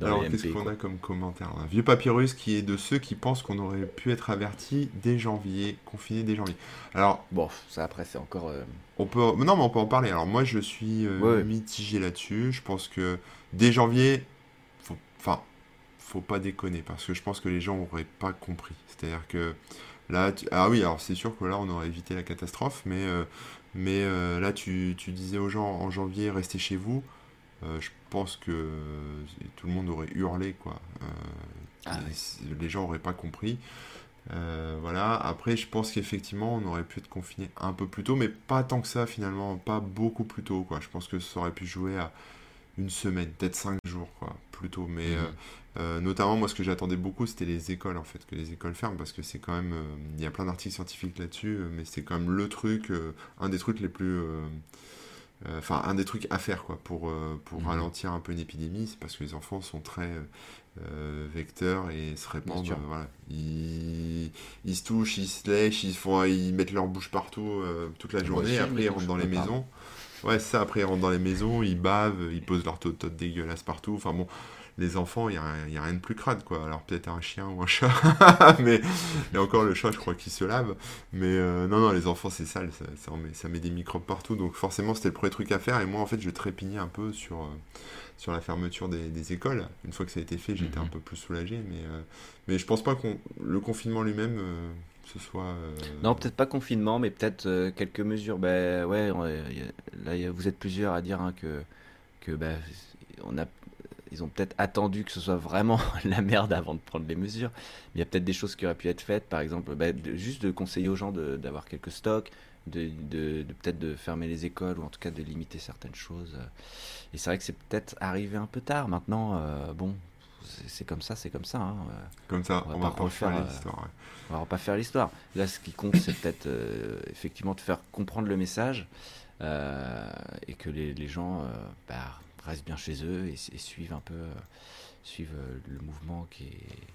alors, qu'est-ce qu'on a comme commentaire Un vieux papyrus qui est de ceux qui pensent qu'on aurait pu être averti dès janvier, confiné dès janvier. Alors, bon, ça après, c'est encore. Euh, on peut, non, mais on peut en parler. Alors, moi, je suis euh, mitigé là-dessus. Je pense que dès janvier, faut... enfin, faut pas déconner parce que je pense que les gens n'auraient pas compris. C'est-à-dire que là, ah oui, alors c'est sûr que là, on aurait évité la catastrophe, mais, euh, mais là, tu, tu disais aux gens en janvier, restez chez vous. Je pense que tout le monde aurait hurlé, quoi. Euh, ah les gens n'auraient pas compris. Euh, voilà. Après, je pense qu'effectivement, on aurait pu être confiné un peu plus tôt, mais pas tant que ça finalement, pas beaucoup plus tôt, quoi. Je pense que ça aurait pu jouer à une semaine, peut-être cinq jours, quoi, plutôt. Mais, mhm. Euh, notamment, moi, ce que j'attendais beaucoup, c'était les écoles, en fait, que les écoles ferment, parce que c'est quand même, il y a plein d'articles scientifiques là-dessus, mais c'est quand même le truc, un des trucs les plus, enfin, un des trucs à faire, quoi, pour, euh, pour Mhm. ralentir un peu une épidémie, c'est parce que les enfants sont très euh, vecteurs et se répandent, euh, voilà. Ils, ils se touchent, ils se lèchent, ils, font, ils mettent leur bouche partout euh, toute la journée, après ils rentrent dans les pas. maisons. Ouais, ça, après ils rentrent dans les maisons, ils bavent, ils posent leur totote dégueulasse partout, enfin bon, les enfants, il n'y a, y a rien de plus crade, quoi. Alors peut-être un chien ou un chat, mais et encore le chat, je crois qu'il se lave. Mais euh, non, non, les enfants, c'est sale, ça, met, ça met des microbes partout. Donc forcément, c'était le premier truc à faire. Et moi, en fait, je trépignais un peu sur, euh, sur la fermeture des, des écoles. Une fois que ça a été fait, j'étais Mhm. un peu plus soulagé. Mais, euh, mais je pense pas que le confinement lui-même, ce soit... Non, peut-être pas confinement, mais peut-être quelques mesures. Ben ouais, y a- là vous êtes plusieurs à dire hein, que que ben, on a ils ont peut-être attendu que ce soit vraiment la merde avant de prendre les mesures. Mais il y a peut-être des choses qui auraient pu être faites, par exemple, de- juste de conseiller aux gens d'avoir quelques stocks, de, de- de- peut-être de fermer les écoles ou en tout cas de limiter certaines choses. Et c'est vrai que c'est peut-être arrivé un peu tard. Maintenant, euh, bon, c'est comme ça, c'est comme ça. hein. Euh, Comme ça, on va on va pas refaire euh, l'histoire. ouais. on va pas faire l'histoire. Là, ce qui compte, c'est peut-être euh, effectivement de faire comprendre le message euh, et que les, les gens euh, bah, restent bien chez eux et, et suivent un peu euh, suivent euh, le mouvement qui, est-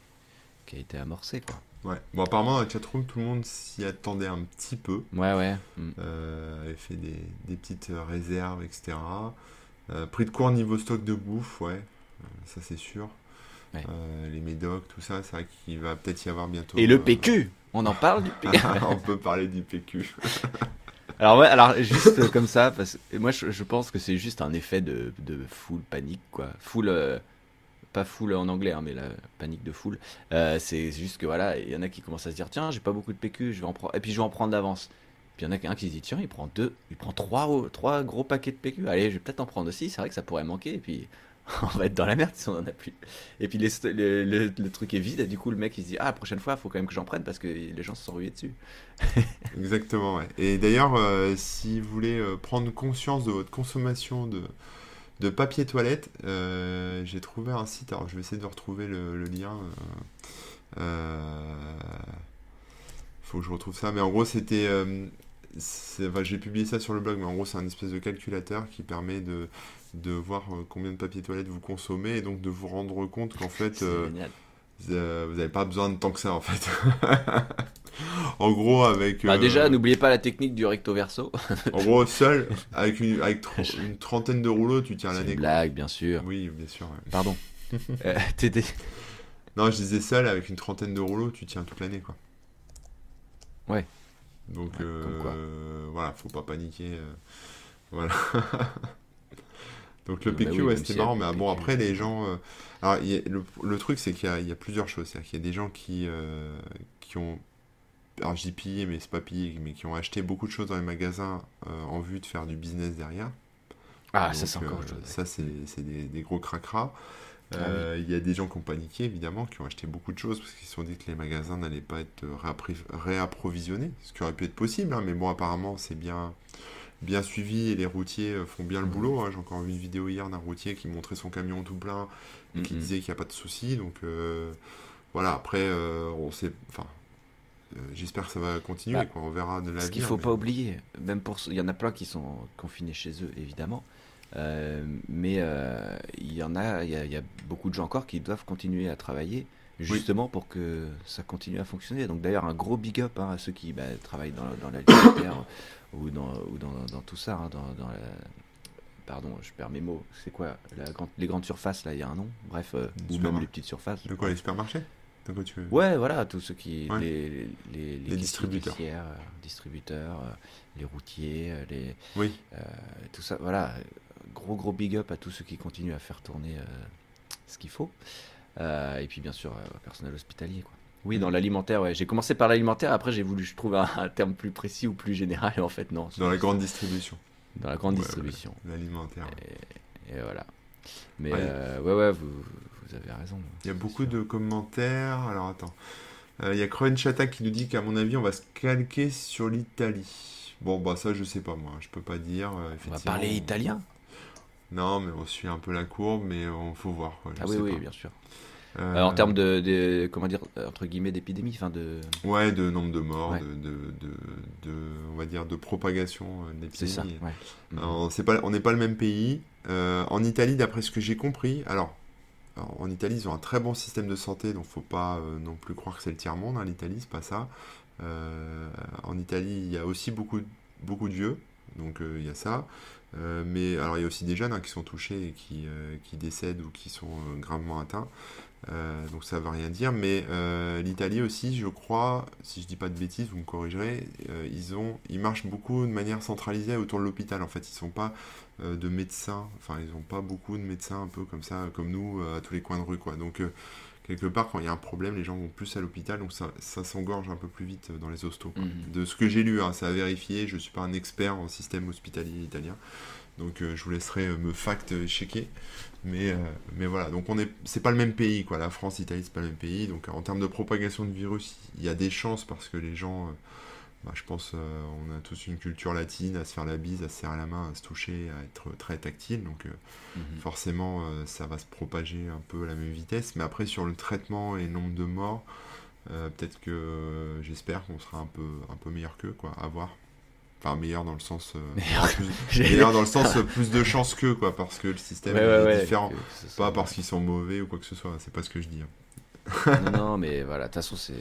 qui a été amorcé. Quoi. Ouais. Bon, apparemment, chatroom, tout le monde s'y attendait un petit peu. Ouais, ouais. mm. euh, avait fait des, des petites réserves, etc. Euh, prix de cours niveau stock de bouffe, ouais, ça c'est sûr. Ouais. Euh, les médocs, tout ça, c'est vrai qu'il va peut-être y avoir bientôt. Et le PQ On en parle du PQ On peut parler du PQ. Alors ouais, alors juste euh, comme ça, parce que moi je, pense que c'est juste un effet de, de full panique quoi, full, euh, pas full en anglais, hein, mais la panique de full. Euh, c'est juste que voilà, il y en a qui commencent à se dire tiens j'ai pas beaucoup de PQ, je vais en prendre, et puis je vais en prendre d'avance. Puis il y en a un qui se dit tiens il prend deux, il prend trois, trois gros paquets de PQ, allez je vais peut-être en prendre aussi, c'est vrai que ça pourrait manquer, et puis on va être dans la merde si on en a plus. Et puis le, le- truc est vide, et du coup le mec il se dit ah la prochaine fois faut quand même que j'en prenne parce que les gens se sont rués dessus. Exactement, ouais. Et d'ailleurs, euh, si vous voulez euh, prendre conscience de votre consommation de, papier toilette, euh, j'ai trouvé un site, alors je vais essayer de retrouver le, le lien. faut que je retrouve ça, mais en gros, c'était. enfin, j'ai publié ça sur le blog, mais en gros, c'est un espèce de calculateur qui permet de, de voir euh, combien de papier toilette vous consommez et donc de vous rendre compte qu'en fait. Euh, euh, vous n'avez pas besoin de tant que ça en fait. en gros, avec. Bah euh, déjà, n'oubliez pas la technique du recto verso. En gros, seul, avec une, avec une trentaine de rouleaux, tu tiens C'est l'année. blague, bien sûr. Oui, bien sûr. ouais. Pardon. Euh, t'étais- Non, je disais seul, avec une trentaine de rouleaux, tu tiens toute l'année, quoi. Ouais. Donc, Ouais, euh, voilà, faut pas paniquer. euh, voilà. Donc, le Euh, bah PQ, oui, ouais, c'était marrant, mais bon, PQ, après, les gens. euh, Alors, il y a- le, le truc, c'est qu'il y a, il y a plusieurs choses. C'est-à-dire qu'il y a des gens qui, euh, qui ont. Alors, je dis pillé, mais c'est pas pillé, mais qui ont acheté beaucoup de choses dans les magasins euh, en vue de faire du business derrière. Ah, Donc, ça c'est encore chose. Ça, c'est des, des gros cracras. Ah Il y a des gens qui ont paniqué, évidemment, qui ont acheté beaucoup de choses parce qu'ils se sont dit que les magasins n'allaient pas être réapprovisionnés, ce qui aurait pu être possible, hein, mais bon, apparemment, c'est bien, bien suivi et les routiers euh, font bien le Mhm. boulot. hein. J'ai encore vu une vidéo hier d'un routier qui montrait son camion tout plein et qui Mhm. disait qu'il n'y a pas de souci. Donc, euh, voilà, après, euh, on sait. Enfin. J'espère que ça va continuer, Bah, quoi. On verra de Ce l'avenir. qu'il faut mais- pas oublier, même pour il y en a plein qui sont confinés chez eux, évidemment. Euh, mais euh, il y en a, il y a, il y a beaucoup de gens encore qui doivent continuer à travailler justement pour que ça continue à fonctionner. Donc d'ailleurs un gros big up hein, à ceux qui bah, travaillent dans, dans l'alimentaire ou, dans, ou dans, dans tout ça, hein, dans, dans la... Pardon, je perds mes mots. C'est quoi la grande, Les grandes surfaces, là, il y a un nom. Bref, euh, ou même les petites surfaces. De quoi, les supermarchés? De quoi tu veux? Ouais, voilà, tous ceux qui. Ouais. Les, les, les, caissiers, distributeurs. caissières, euh, distributeurs, euh, les routiers, les, Oui. tout ça. Voilà, gros, gros big up à tous ceux qui continuent à faire tourner ce qu'il faut. Euh, et puis, bien sûr, euh, personnel hospitalier, quoi. Oui, dans l'alimentaire, ouais. J'ai commencé par l'alimentaire, après j'ai voulu, je trouve, un, un terme plus précis ou plus général, et en fait, non. Dans la grande distribution. Dans la grande Ouais, distribution. L'alimentaire. Et voilà. Mais Ouais. euh, ouais, ouais, vous, vous avez raison. Il y a beaucoup de commentaires. Alors attends. Euh, il y a Croen Chata qui nous dit qu'à mon avis, on va se calquer sur l'Italie. Bon, bah ça, je sais pas moi. Je peux pas dire. euh, On va parler italien? Non, mais on suit un peu la courbe, mais on faut voir. quoi, Ah oui, oui, pas. bien sûr. Euh, en termes de, de, comment dire, entre guillemets, d'épidémie, enfin de. Ouais, de nombre de morts, de, de, de, on va dire, de propagation d'épidémie. C'est ça. Ouais. c'est pas, on n'est pas le même pays. en Italie, d'après ce que j'ai compris, alors en Italie, ils ont un très bon système de santé, donc faut pas euh, non plus croire que c'est le tiers-monde, hein, l'Italie, c'est pas ça. Euh, en Italie, il y a aussi beaucoup, beaucoup de vieux, donc euh, il y a ça. Mais alors, il y a aussi des jeunes hein, qui sont touchés et qui, qui, décèdent ou qui sont gravement atteints. donc ça ne veut rien dire, mais l'Italie aussi, je crois, si je dis pas de bêtises, vous me corrigerez, ils, ont, ils marchent beaucoup de manière centralisée autour de l'hôpital. En fait, ils sont pas euh, de médecins. Enfin, ils n'ont pas beaucoup de médecins un peu comme ça, comme nous, euh, à tous les coins de rue, quoi. Donc, euh, quelque part, quand il y a un problème, les gens vont plus à l'hôpital, donc ça, ça s'engorge un peu plus vite dans les hostos. Mhm. De ce que j'ai lu, hein, ça a vérifié, je ne suis pas un expert en système hospitalier italien, donc je vous laisserai me fact-checker. Mais, mais voilà, donc on est, c'est pas le même pays, quoi. La France, l'Italie, c'est pas le même pays. Donc en termes de propagation de virus, il y a des chances parce que les gens bah, je pense euh, on a tous une culture latine, à se faire la bise, à se serrer la main, à se toucher, à être très tactile. Donc euh, mhm. forcément, euh, ça va se propager un peu à la même vitesse. Mais après, sur le traitement et le nombre de morts, peut-être que j'espère qu'on sera un peu, un peu meilleur qu'eux, quoi, à voir. Enfin, meilleur dans le sens. meilleur, dans le sens plus de chance qu'eux, quoi, parce que le système est différent. Pas parce qu'ils sont mauvais ou quoi que ce soit, c'est pas ce que je dis. Hein. non, non, mais voilà, de toute façon, c'est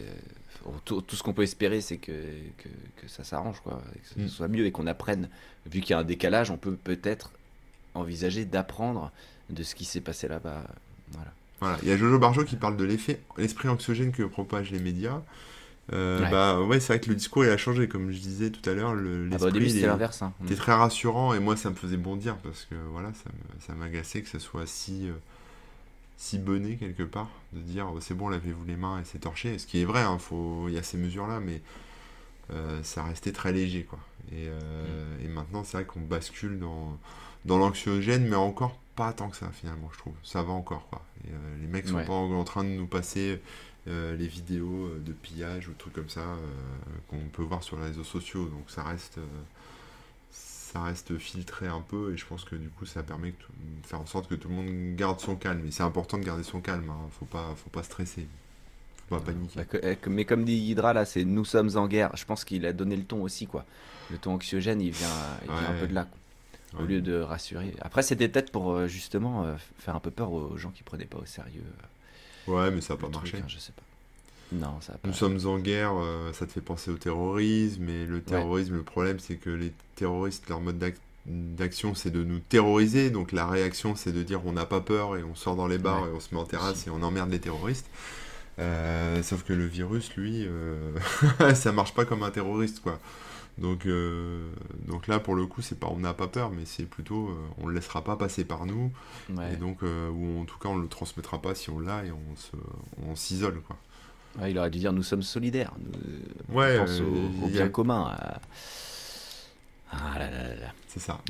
tout, ce qu'on peut espérer, c'est que, que, ça s'arrange, quoi, que ce mm. soit mieux et qu'on apprenne. Vu qu'il y a un décalage, on peut peut-être envisager d'apprendre de ce qui s'est passé là-bas. Voilà. Voilà. Il y a Jojo Barjo qui parle de l'effet, l'esprit anxiogène que propagent les médias. Euh, ouais. Bah ouais, c'est vrai que le discours il a changé, comme je disais tout à l'heure. Le, ah bah, au début c'était l'inverse. Hein. C'était très rassurant et moi ça me faisait bondir parce que voilà, ça m'agaçait que ce soit si. Euh, si bonnet quelque part, de dire oh, c'est bon, lavez-vous les mains et c'est torché. Ce qui est vrai, hein, faut... il y a ces mesures-là, mais euh, ça restait très léger. quoi. Et, euh, mm. et maintenant, c'est vrai qu'on bascule dans, dans l'anxiogène, mais encore pas tant que ça finalement, je trouve. Ça va encore. quoi. Et, euh, les mecs sont pas en, train de nous passer les vidéos de pillage ou trucs comme ça qu'on peut voir sur les réseaux sociaux. Donc ça reste ça reste filtré un peu et je pense que du coup ça permet de faire en sorte que tout le monde garde son calme. Et c'est important de garder son calme, hein. faut pas, faut pas stresser, faut pas paniquer. Bah, eh, mais comme dit Hydra là, c'est nous sommes en guerre. Je pense qu'il a donné le ton aussi quoi. Le ton anxiogène, il vient, un peu de là. Au lieu de rassurer. Après, c'était peut-être pour euh, justement euh, faire un peu peur aux gens qui prenaient pas au sérieux. Ouais, mais ça n'a pas marché. Hein, je sais pas. Non, ça Nous sommes en guerre, euh, ça te fait penser au terrorisme, et le terrorisme, le problème c'est que les terroristes, leur mode d'action c'est de nous terroriser, donc la réaction c'est de dire on n'a pas peur et on sort dans les bars et on se met en terrasse et on emmerde les terroristes. Euh, sauf que le virus, lui, euh, ça marche pas comme un terroriste, quoi. Donc, donc là, pour le coup, c'est pas on n'a pas peur, mais c'est plutôt on le laissera pas passer par nous, et donc ou en tout cas on le transmettra pas si on l'a et on s'isole, quoi il aurait dû dire nous sommes solidaires. Nous, ouais, on pense au, bien commun. Ah C'est ça.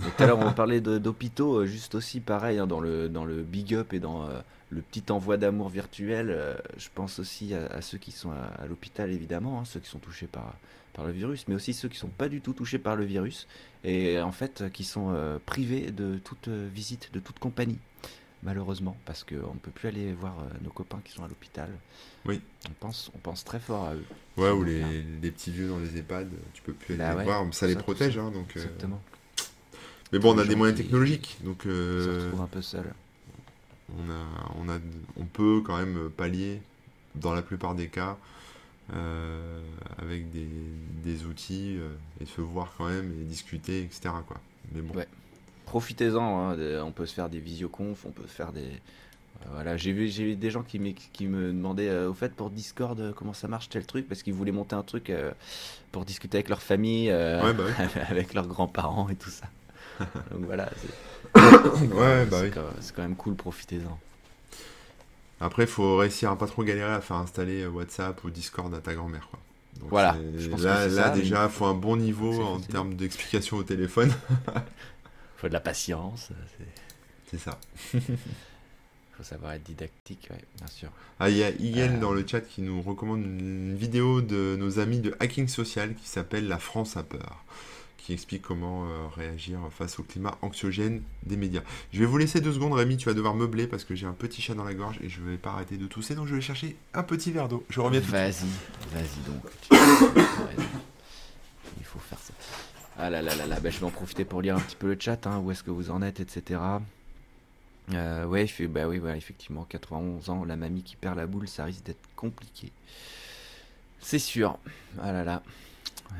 Tout à l'heure, on parlait d'hôpitaux, euh, juste aussi pareil, hein, dans, le, dans le big up et dans euh, le petit envoi d'amour virtuel. Euh, je pense aussi à, ceux qui sont à, l'hôpital, évidemment, hein, ceux qui sont touchés par, par le virus, mais aussi ceux qui ne sont pas du tout touchés par le virus et en fait qui sont privés de toute visite, de toute compagnie malheureusement, parce qu'on ne peut plus aller voir euh, nos copains qui sont à l'hôpital. Oui. On pense, on pense très fort à eux. Ouais, ou les, les, petits vieux dans les EHPAD, tu peux plus aller bah les voir, ça, les protège. Hein, donc, euh, Exactement. Mais bon, on a des moyens technologiques, donc. Euh... On se retrouve un peu seul. On, a, on, a, on peut quand même pallier, dans la plupart des cas, euh, avec des, des outils et se voir quand même et discuter, etc. Quoi. Mais bon. Ouais profitez-en. Hein, on peut se faire des visioconf, on peut faire des. Euh, voilà, j'ai vu, j'ai des gens qui, qui me demandaient euh, au fait pour Discord euh, comment ça marche tel truc? Parce qu'ils voulaient monter un truc pour discuter avec leur famille, bah avec leurs grands-parents et tout ça. Donc voilà. ouais, bah oui. C'est quand même cool, profitez-en. Après, il faut réussir à pas trop galérer à faire installer WhatsApp ou Discord à ta grand-mère. voilà. là, là déjà, il faut un bon niveau en termes d'explication au téléphone. Il faut de la patience. C'est ça. Il faut savoir être didactique, bien sûr. Ah, il y a Yen euh. dans le chat qui nous recommande une vidéo de nos amis de Hacking Social qui s'appelle La France a peur, qui explique comment euh, réagir face au climat anxiogène des médias. Je vais vous laisser deux secondes, Rémi, tu vas devoir meubler parce que j'ai un petit chat dans la gorge et je ne vais pas arrêter de tousser, donc je vais chercher un petit verre d'eau. Je reviens tout Vas-y, vas-y donc. Il faut faire ça. Ah là là là là, bah, je vais en profiter pour lire un petit peu le chat, hein, où est-ce que vous en êtes, etc. Euh, ouais, fait, bah oui, voilà, effectivement, 91 ans, la mamie qui perd la boule, ça risque d'être compliqué. C'est sûr. Ah là là. Euh,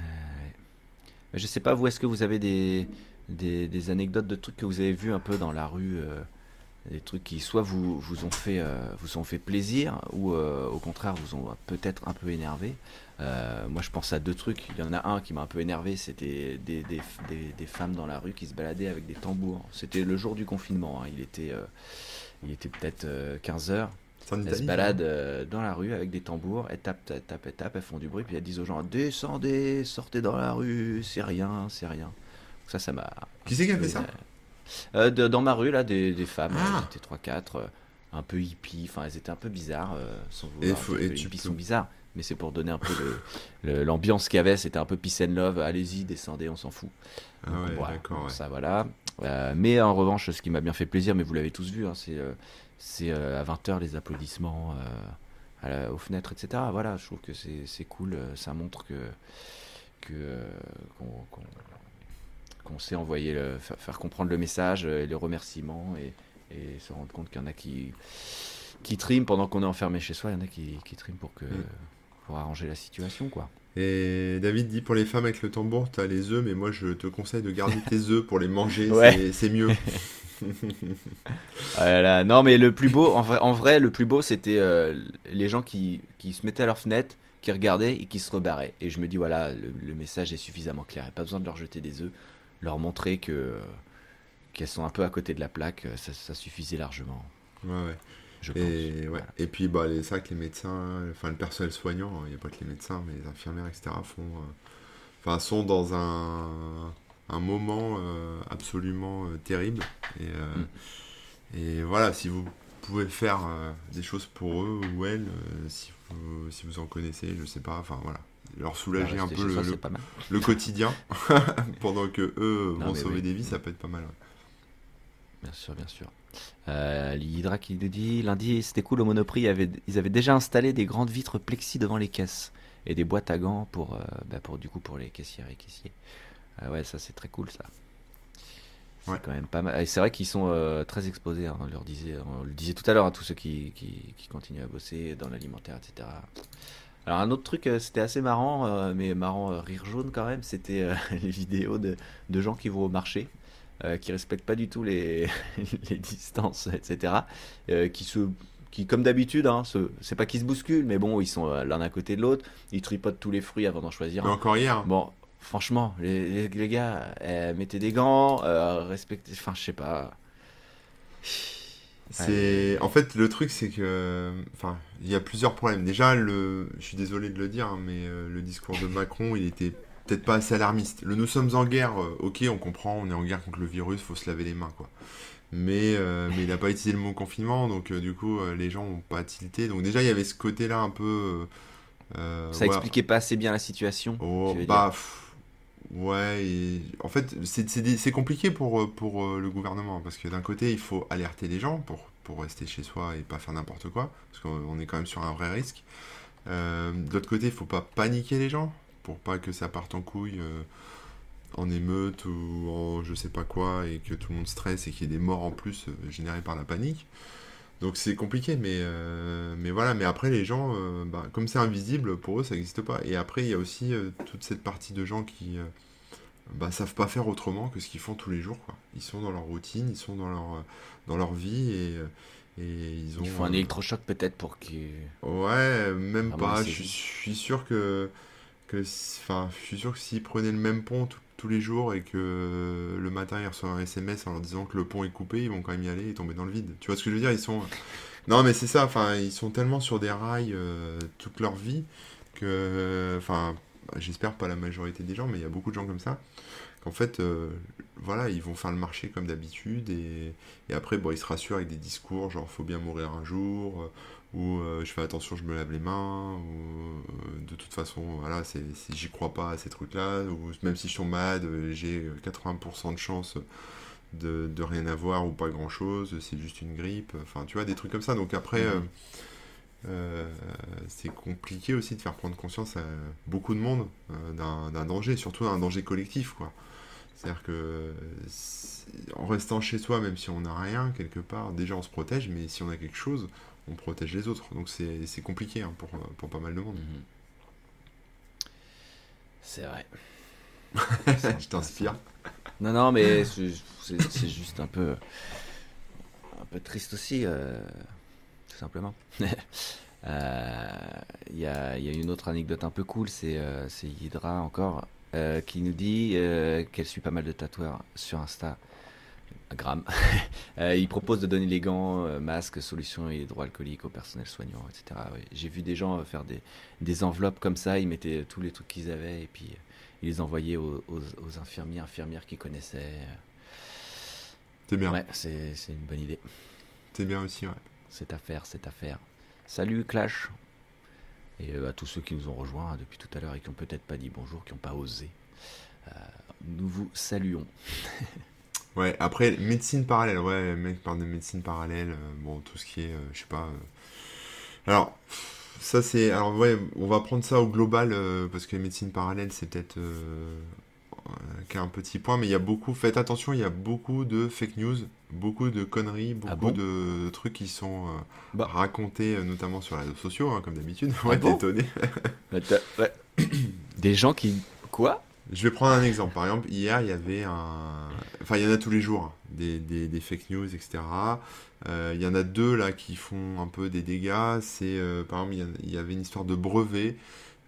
je sais pas, vous, est-ce que vous avez des, des, anecdotes de trucs que vous avez vus un peu dans la rue euh, Des trucs qui soit vous, vous, ont, fait, euh, vous ont fait plaisir, ou au contraire vous ont peut-être un peu énervé. moi, je pense à deux trucs. Il y en a un qui m'a un peu énervé c'était des, des, des, femmes dans la rue qui se baladaient avec des tambours. C'était le jour du confinement. Hein. Il était, il était peut-être 15 heures. Elles se baladent euh, dans la rue avec des tambours, elles tapent, elles tapent, elles tapent, elles font du bruit, puis elles disent aux gens Descendez, sortez dans la rue, c'est rien, c'est rien. Ça, ça m'a. Qui c'est qui a fait ça? Euh, Dans ma rue, là, des, des femmes, ah. elles étaient 3-4, euh, un peu hippies, enfin, elles étaient un peu bizarres, sans vouloir. Et les hippies sont bizarres, mais c'est pour donner un peu l'ambiance qu'il y avait, c'était un peu peace and love, allez-y, descendez, on s'en fout. Ah ouais, d'accord. Ça, voilà. mais en revanche, ce qui m'a bien fait plaisir, mais vous l'avez tous vu, hein, c'est euh, à 20h les applaudissements euh, aux fenêtres, etc. Voilà, je trouve que c'est cool, euh, ça montre que qu'on sait envoyer, le, faire, comprendre le message et le remerciement et, se rendre compte qu'il y en a qui, qui triment pendant qu'on est enfermé chez soi, il y en a qui, qui triment pour, que, mm. pour arranger la situation. quoi. Et David dit pour les femmes avec le tambour, tu as les œufs, mais moi je te conseille de garder tes œufs pour les manger, c'est mieux. voilà. Non, mais le plus beau, en vrai, en vrai le plus beau, c'était euh, les gens qui, qui, se mettaient à leur fenêtre, qui regardaient et qui se rebarraient. Et je me dis, voilà, le, message est suffisamment clair. Il n'y a pas besoin de leur jeter des œufs, leur montrer que qu'elles sont un peu à côté de la plaque, ça, suffisait largement. Ouais, ouais. Je et, ouais. et puis, bah, c'est vrai que les médecins, enfin le personnel soignant, hein, il n'y a pas que les médecins, mais les infirmières, etc., font, euh, sont dans un un moment euh, absolument euh, terrible. Et, euh, mm. et, voilà, si vous pouvez faire des choses pour eux ou elles, si, vous, si vous en connaissez, je sais pas, enfin voilà, leur soulager un peu le, le, quotidien pendant que eux vont sauver des vies, ça peut être pas mal. Bien sûr, bien sûr. Euh, L'Hydra qui nous dit lundi c'était cool au Monoprix, ils avaient, ils avaient, déjà installé des grandes vitres plexi devant les caisses et des boîtes à gants pour, bah pour du coup pour les caissières et caissiers. Ah ouais, ça c'est très cool ça. C'est quand même pas mal. C'est vrai qu'ils sont euh, très exposés, hein, on, leur disait, on le disait tout à l'heure à tous ceux qui, qui, continuent à bosser dans l'alimentaire, etc. Alors un autre truc, euh, c'était assez marrant, euh, mais marrant rire jaune quand même, c'était les vidéos de, de, gens qui vont au marché, qui respectent pas du tout les, les distances, etc. qui se qui, comme d'habitude, hein, c'est pas qu'ils se bousculent, mais bon, ils sont l'un à côté de l'autre, ils tripotent tous les fruits avant d'en choisir. Mais encore hier. Bon, Franchement, les, les, gars, euh, mettez des gants, euh, respectez. Enfin, je sais pas. C'est en fait le truc c'est que enfin il y a plusieurs problèmes. Déjà le je suis désolé de le dire hein, mais euh, le discours de Macron il était peut-être pas assez alarmiste. Le nous sommes en guerre, OK, on comprend, on est en guerre contre le virus, faut se laver les mains quoi. Mais mais il n'a pas utilisé le mot confinement donc du coup les gens ont pas tilté. Donc déjà il y avait ce côté-là un peu ça expliquait pas assez bien la situation. Oh, bah Ouais, en fait, c'est compliqué pour, pour euh, le gouvernement, parce que d'un côté, il faut alerter les gens pour, pour rester chez soi et pas faire n'importe quoi, parce qu'on est quand même sur un vrai risque. Euh, de l'autre côté, il faut pas paniquer les gens, pour pas que ça parte en couille euh, en émeute ou en je sais pas quoi, et que tout le monde stresse et qu'il y ait des morts en plus générées par la panique. Donc c'est compliqué, mais, euh, mais voilà. Mais après, les gens, euh, bah, comme c'est invisible, pour eux, ça n'existe pas. Et après, il y a aussi euh, toute cette partie de gens qui bah, savent pas faire autrement que ce qu'ils font tous les jours. Quoi. Ils sont dans leur routine, ils sont dans leur, dans leur vie et, et ils ont. Il faut un électrochoc peut-être pour qu'ils. Ouais, même pas. Je, suis sûr que. que enfin, je suis sûr que s'ils prenaient le même pont tout, tous les jours et que le matin ils reçoivent un SMS en leur disant que le pont est coupé, ils vont quand même y aller et tomber dans le vide. Tu vois ce que je veux dire? Ils sont. Non, mais c'est ça, enfin, ils sont tellement sur des rails euh, toute leur vie que. Enfin, j'espère pas la majorité des gens, mais il y a beaucoup de gens comme ça, qu'en fait, euh, voilà, ils vont faire le marché comme d'habitude, et, et après, bon, ils se rassurent avec des discours, genre, faut bien mourir un jour, euh, ou euh, je fais attention, je me lave les mains, ou de toute façon, voilà, c'est, j'y crois pas à ces trucs-là, ou même si je suis malade, j'ai 80% de chance de, de, rien avoir ou pas grand-chose, c'est juste une grippe, enfin, tu vois, des trucs comme ça, donc après... Mhm. Euh, c'est compliqué aussi de faire prendre conscience à beaucoup de monde euh, d'un danger, surtout d'un danger collectif. quoi. C'est-à-dire que en restant chez soi, même si on n'a rien quelque part, déjà on se protège, mais si on a quelque chose, on protège les autres. Donc c'est compliqué hein, pour, pour, pas mal de monde. Mhm. C'est vrai. Je t'inspire. Non, non, mais c'est juste un peu, un peu triste aussi. Euh simplement. Il euh, y, a, une autre anecdote un peu cool, c'est euh, Hydra encore, euh, qui nous dit qu'elle suit pas mal de tatoueurs sur Insta. Gram. il propose de donner les gants, masques, solutions hydroalcooliques au personnel soignant, etc. J'ai vu des gens faire des, des, enveloppes comme ça, ils mettaient tous les trucs qu'ils avaient et puis ils les envoyaient aux, aux, infirmiers, infirmières qu'ils connaissaient. C'est bien. Ouais, c'est une bonne idée. C'est bien aussi, ouais cette affaire, cette affaire. Salut Clash Et euh, à tous ceux qui nous ont rejoints hein, depuis tout à l'heure et qui n'ont peut-être pas dit bonjour, qui n'ont pas osé. Euh, nous vous saluons. ouais, après, médecine parallèle, ouais, mec parle de médecine parallèle, euh, bon, tout ce qui est, je sais pas. Alors, ça c'est. Alors, ouais, on va prendre ça au global, parce que médecine parallèle, c'est peut-être qu'un petit point, mais il y a beaucoup, faites attention, il y a beaucoup de fake news, beaucoup de conneries, ah beaucoup de trucs qui sont euh, bah. racontés, euh, notamment sur les réseaux sociaux, hein, comme d'habitude. Ah ouais, t'es étonné. Des gens qui. Quoi? Je vais prendre un exemple. Par exemple, hier, il y avait un. Enfin, il y en a tous les jours, hein, des, des, fake news, etc. Euh, il y en a deux là qui font un peu des dégâts. C'est par exemple, il y, avait une histoire de brevet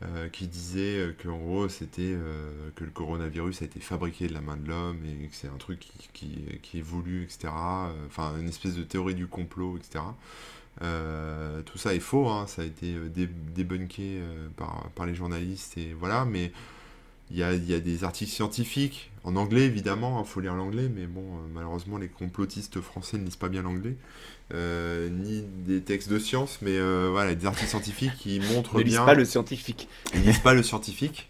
euh, qui disait euh, qu'en gros c'était euh, que le coronavirus a été fabriqué de la main de l'homme et que c'est un truc qui, qui, est voulu, etc. Enfin, une espèce de théorie du complot, etc. tout ça est faux, hein, ça a été débunké par, les journalistes et voilà, mais il y a, y a, des articles scientifiques, en anglais évidemment, il hein, faut lire l'anglais, mais bon, malheureusement les complotistes français ne lisent pas bien l'anglais. Euh, ni des textes de science, mais euh, voilà, des articles scientifiques qui montrent bien. Ils pas le scientifique. Ils lisent pas le scientifique.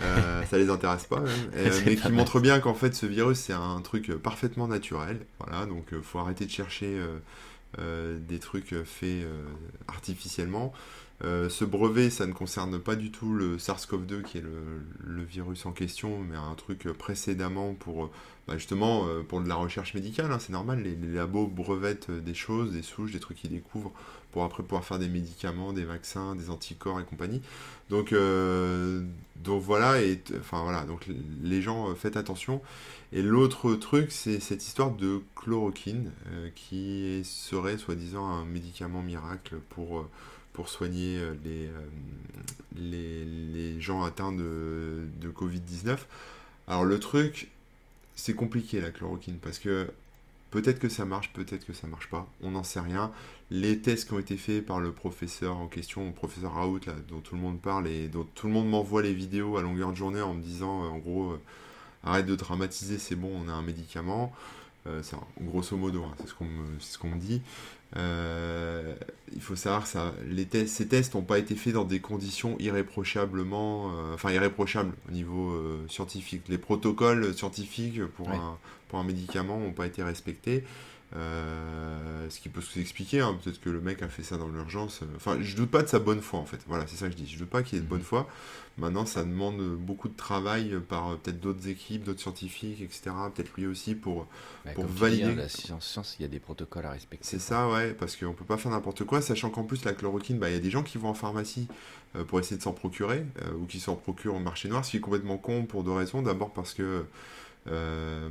Euh, ça les intéresse pas, mais qui montrent bien qu'en fait ce virus c'est un truc parfaitement naturel. Voilà, donc faut arrêter de chercher des trucs faits artificiellement. Ce brevet, ça ne concerne pas du tout le SARS-CoV-2 qui est le, virus en question, mais un truc précédemment pour bah, justement, euh, pour de la recherche médicale, hein, c'est normal, les, labos brevettent euh, des choses, des souches, des trucs qu'ils découvrent pour après pouvoir faire des médicaments, des vaccins, des anticorps et compagnie. Donc, euh, donc voilà, et enfin voilà, donc les gens faites attention. Et l'autre truc, c'est cette histoire de chloroquine qui serait soi-disant un médicament miracle pour pour soigner les, les, les, gens atteints de, de Covid-19. Alors le truc, c'est compliqué la chloroquine parce que peut-être que ça marche, peut-être que ça marche pas, on n'en sait rien. Les tests qui ont été faits par le professeur en question, le professeur Raoult, là, dont tout le monde parle et dont tout le monde m'envoie les vidéos à longueur de journée en me disant, euh, en gros, euh, arrête de dramatiser, c'est bon, on a un médicament. Euh, c'est grosso modo, hein, c'est ce qu'on me, ce qu'on me dit. Euh, il faut savoir ça, les ces tests n'ont pas été faits dans des conditions irréprochablement, euh, enfin irréprochables au niveau euh, scientifique. Les protocoles scientifiques pour, un, pour un médicament n'ont pas été respectés. ce qui peut s'expliquer, hein, peut-être que le mec a fait ça dans l'urgence. Enfin, je doute pas de sa bonne foi en fait. Voilà, c'est ça que je dis. Je doute pas qu'il ait de bonne mhm. foi. Maintenant, ça demande beaucoup de travail par peut-être d'autres équipes, d'autres scientifiques, etc. Peut-être lui aussi pour, pour valider. Dis, la science, il y a des protocoles à respecter. C'est ça, ouais, parce qu'on peut pas faire n'importe quoi, sachant qu'en plus la chloroquine, bah, il y a des gens qui vont en pharmacie euh, pour essayer de s'en procurer, euh, ou qui s'en procurent au marché noir, ce qui est complètement con pour deux raisons. D'abord parce que euh,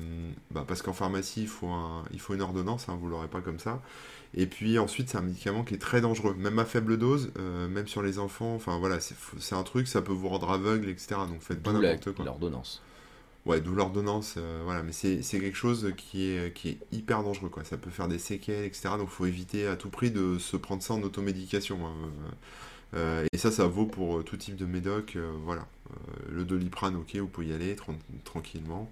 bah, parce qu'en pharmacie, il faut, un, il faut une ordonnance, hein, vous l'aurez pas comme ça. Et puis ensuite, c'est un médicament qui est très dangereux, même à faible dose, euh, même sur les enfants. Enfin voilà, c'est un truc, ça peut vous rendre aveugle, etc. Donc faites pas n'importe quoi. L'ordonnance. Ouais, d'où l'ordonnance, euh, voilà, mais c'est quelque chose qui est, qui est hyper dangereux, quoi. Ça peut faire des séquelles, etc. Donc faut éviter à tout prix de se prendre ça en automédication. Hein. Euh, et ça, ça vaut pour tout type de médoc, voilà. le doliprane, ok, vous pouvez y aller tranquillement.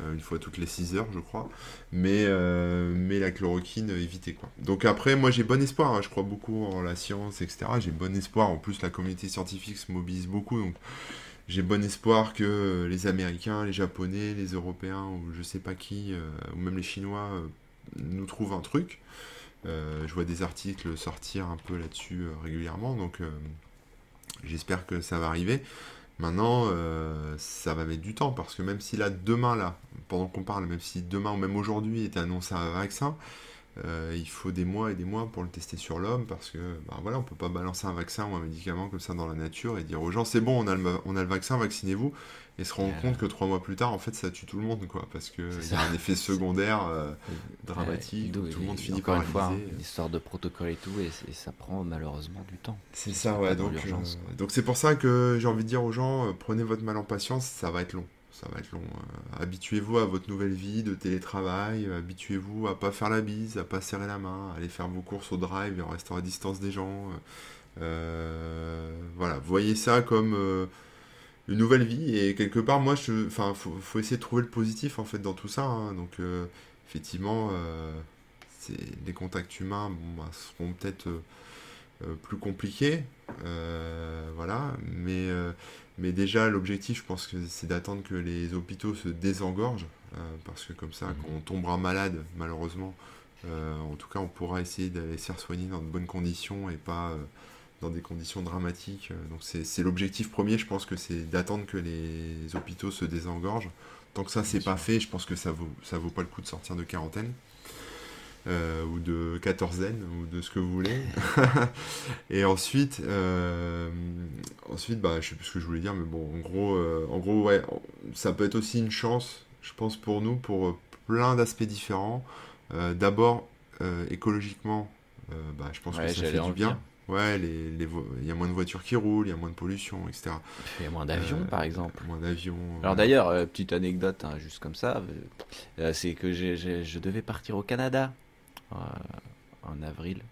Euh, une fois toutes les 6 heures, je crois. Mais, euh, la chloroquine, évitez quoi. Donc après, moi j'ai bon espoir, hein. je crois beaucoup en la science, etc. J'ai bon espoir, en plus la communauté scientifique se mobilise beaucoup, donc j'ai bon espoir que les Américains, les Japonais, les Européens, ou je sais pas qui, euh, ou même les Chinois, nous trouvent un truc. je vois des articles sortir un peu là-dessus régulièrement, donc j'espère que ça va arriver. Maintenant, euh, ça va mettre du temps parce que même si là, demain, là, pendant qu'on parle, même si demain ou même aujourd'hui était annoncé un vaccin, euh, il faut des mois et des mois pour le tester sur l'homme parce que bah, voilà, on peut pas balancer un vaccin ou un médicament comme ça dans la nature et dire aux gens c'est bon, on a le, on a le vaccin, vaccinez-vous. Et se rendre compte que trois mois plus tard, en fait, ça tue tout le monde quoi parce que y a un effet secondaire euh, dramatique, tout le monde finit par une fois, une histoire de protocole et tout et, ça prend malheureusement du temps. C'est ça, ouais. Donc donc c'est pour ça que j'ai envie de dire aux gens prenez votre mal en patience, ça va être long ça va être long. Euh, habituez-vous à votre nouvelle vie de télétravail, euh, habituez-vous à pas faire la bise, à pas serrer la main, à aller faire vos courses au drive en restant à distance des gens. Euh, voilà, voyez ça comme une nouvelle vie et quelque part, moi, je, enfin, faut, essayer de trouver le positif en fait dans tout ça. Hein. donc, effectivement, les contacts humains bah, seront peut-être plus compliqués, voilà, mais mais déjà, l'objectif, je pense que c'est d'attendre que les hôpitaux se désengorgent, euh, parce que comme ça, mhm. quand on tombera malade, malheureusement, euh, en tout cas, on pourra essayer d'aller se faire soigner dans de bonnes conditions et pas euh, dans des conditions dramatiques. Donc c'est l'objectif premier, je pense que c'est d'attendre que les hôpitaux se désengorgent. Tant que ça, c'est pas fait, je pense que ça vaut, ça vaut pas le coup de sortir de quarantaine. Euh, ou de quatorzaine, ou de ce que vous voulez. et ensuite, euh, ensuite bah, je sais plus ce que je voulais dire, mais bon, en gros, euh, en gros ouais, ça peut être aussi une chance, je pense, pour nous, pour plein d'aspects différents. D'abord, écologiquement, bah, je pense que ça fait du bien. Ouais, les, les il y a moins de voitures qui roulent, il y a moins de pollution, etc. Il y a moins d'avions, par exemple. Moins d'avions. Alors d'ailleurs, petite anecdote, hein, juste comme ça, c'est que je devais partir au Canada euh, en avril.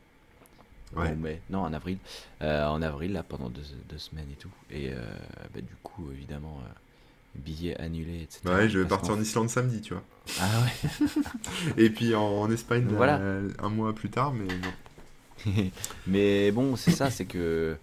Ouais. mai, non, en avril. Euh, en avril, là, pendant deux, semaines et tout. Et euh, bah, du coup, évidemment, billets annulés, etc. Ouais, je vais partir en Islande samedi, tu vois. Ah ouais. et puis en, Espagne, voilà. un mois plus tard, mais non. mais bon, c'est ça, c'est que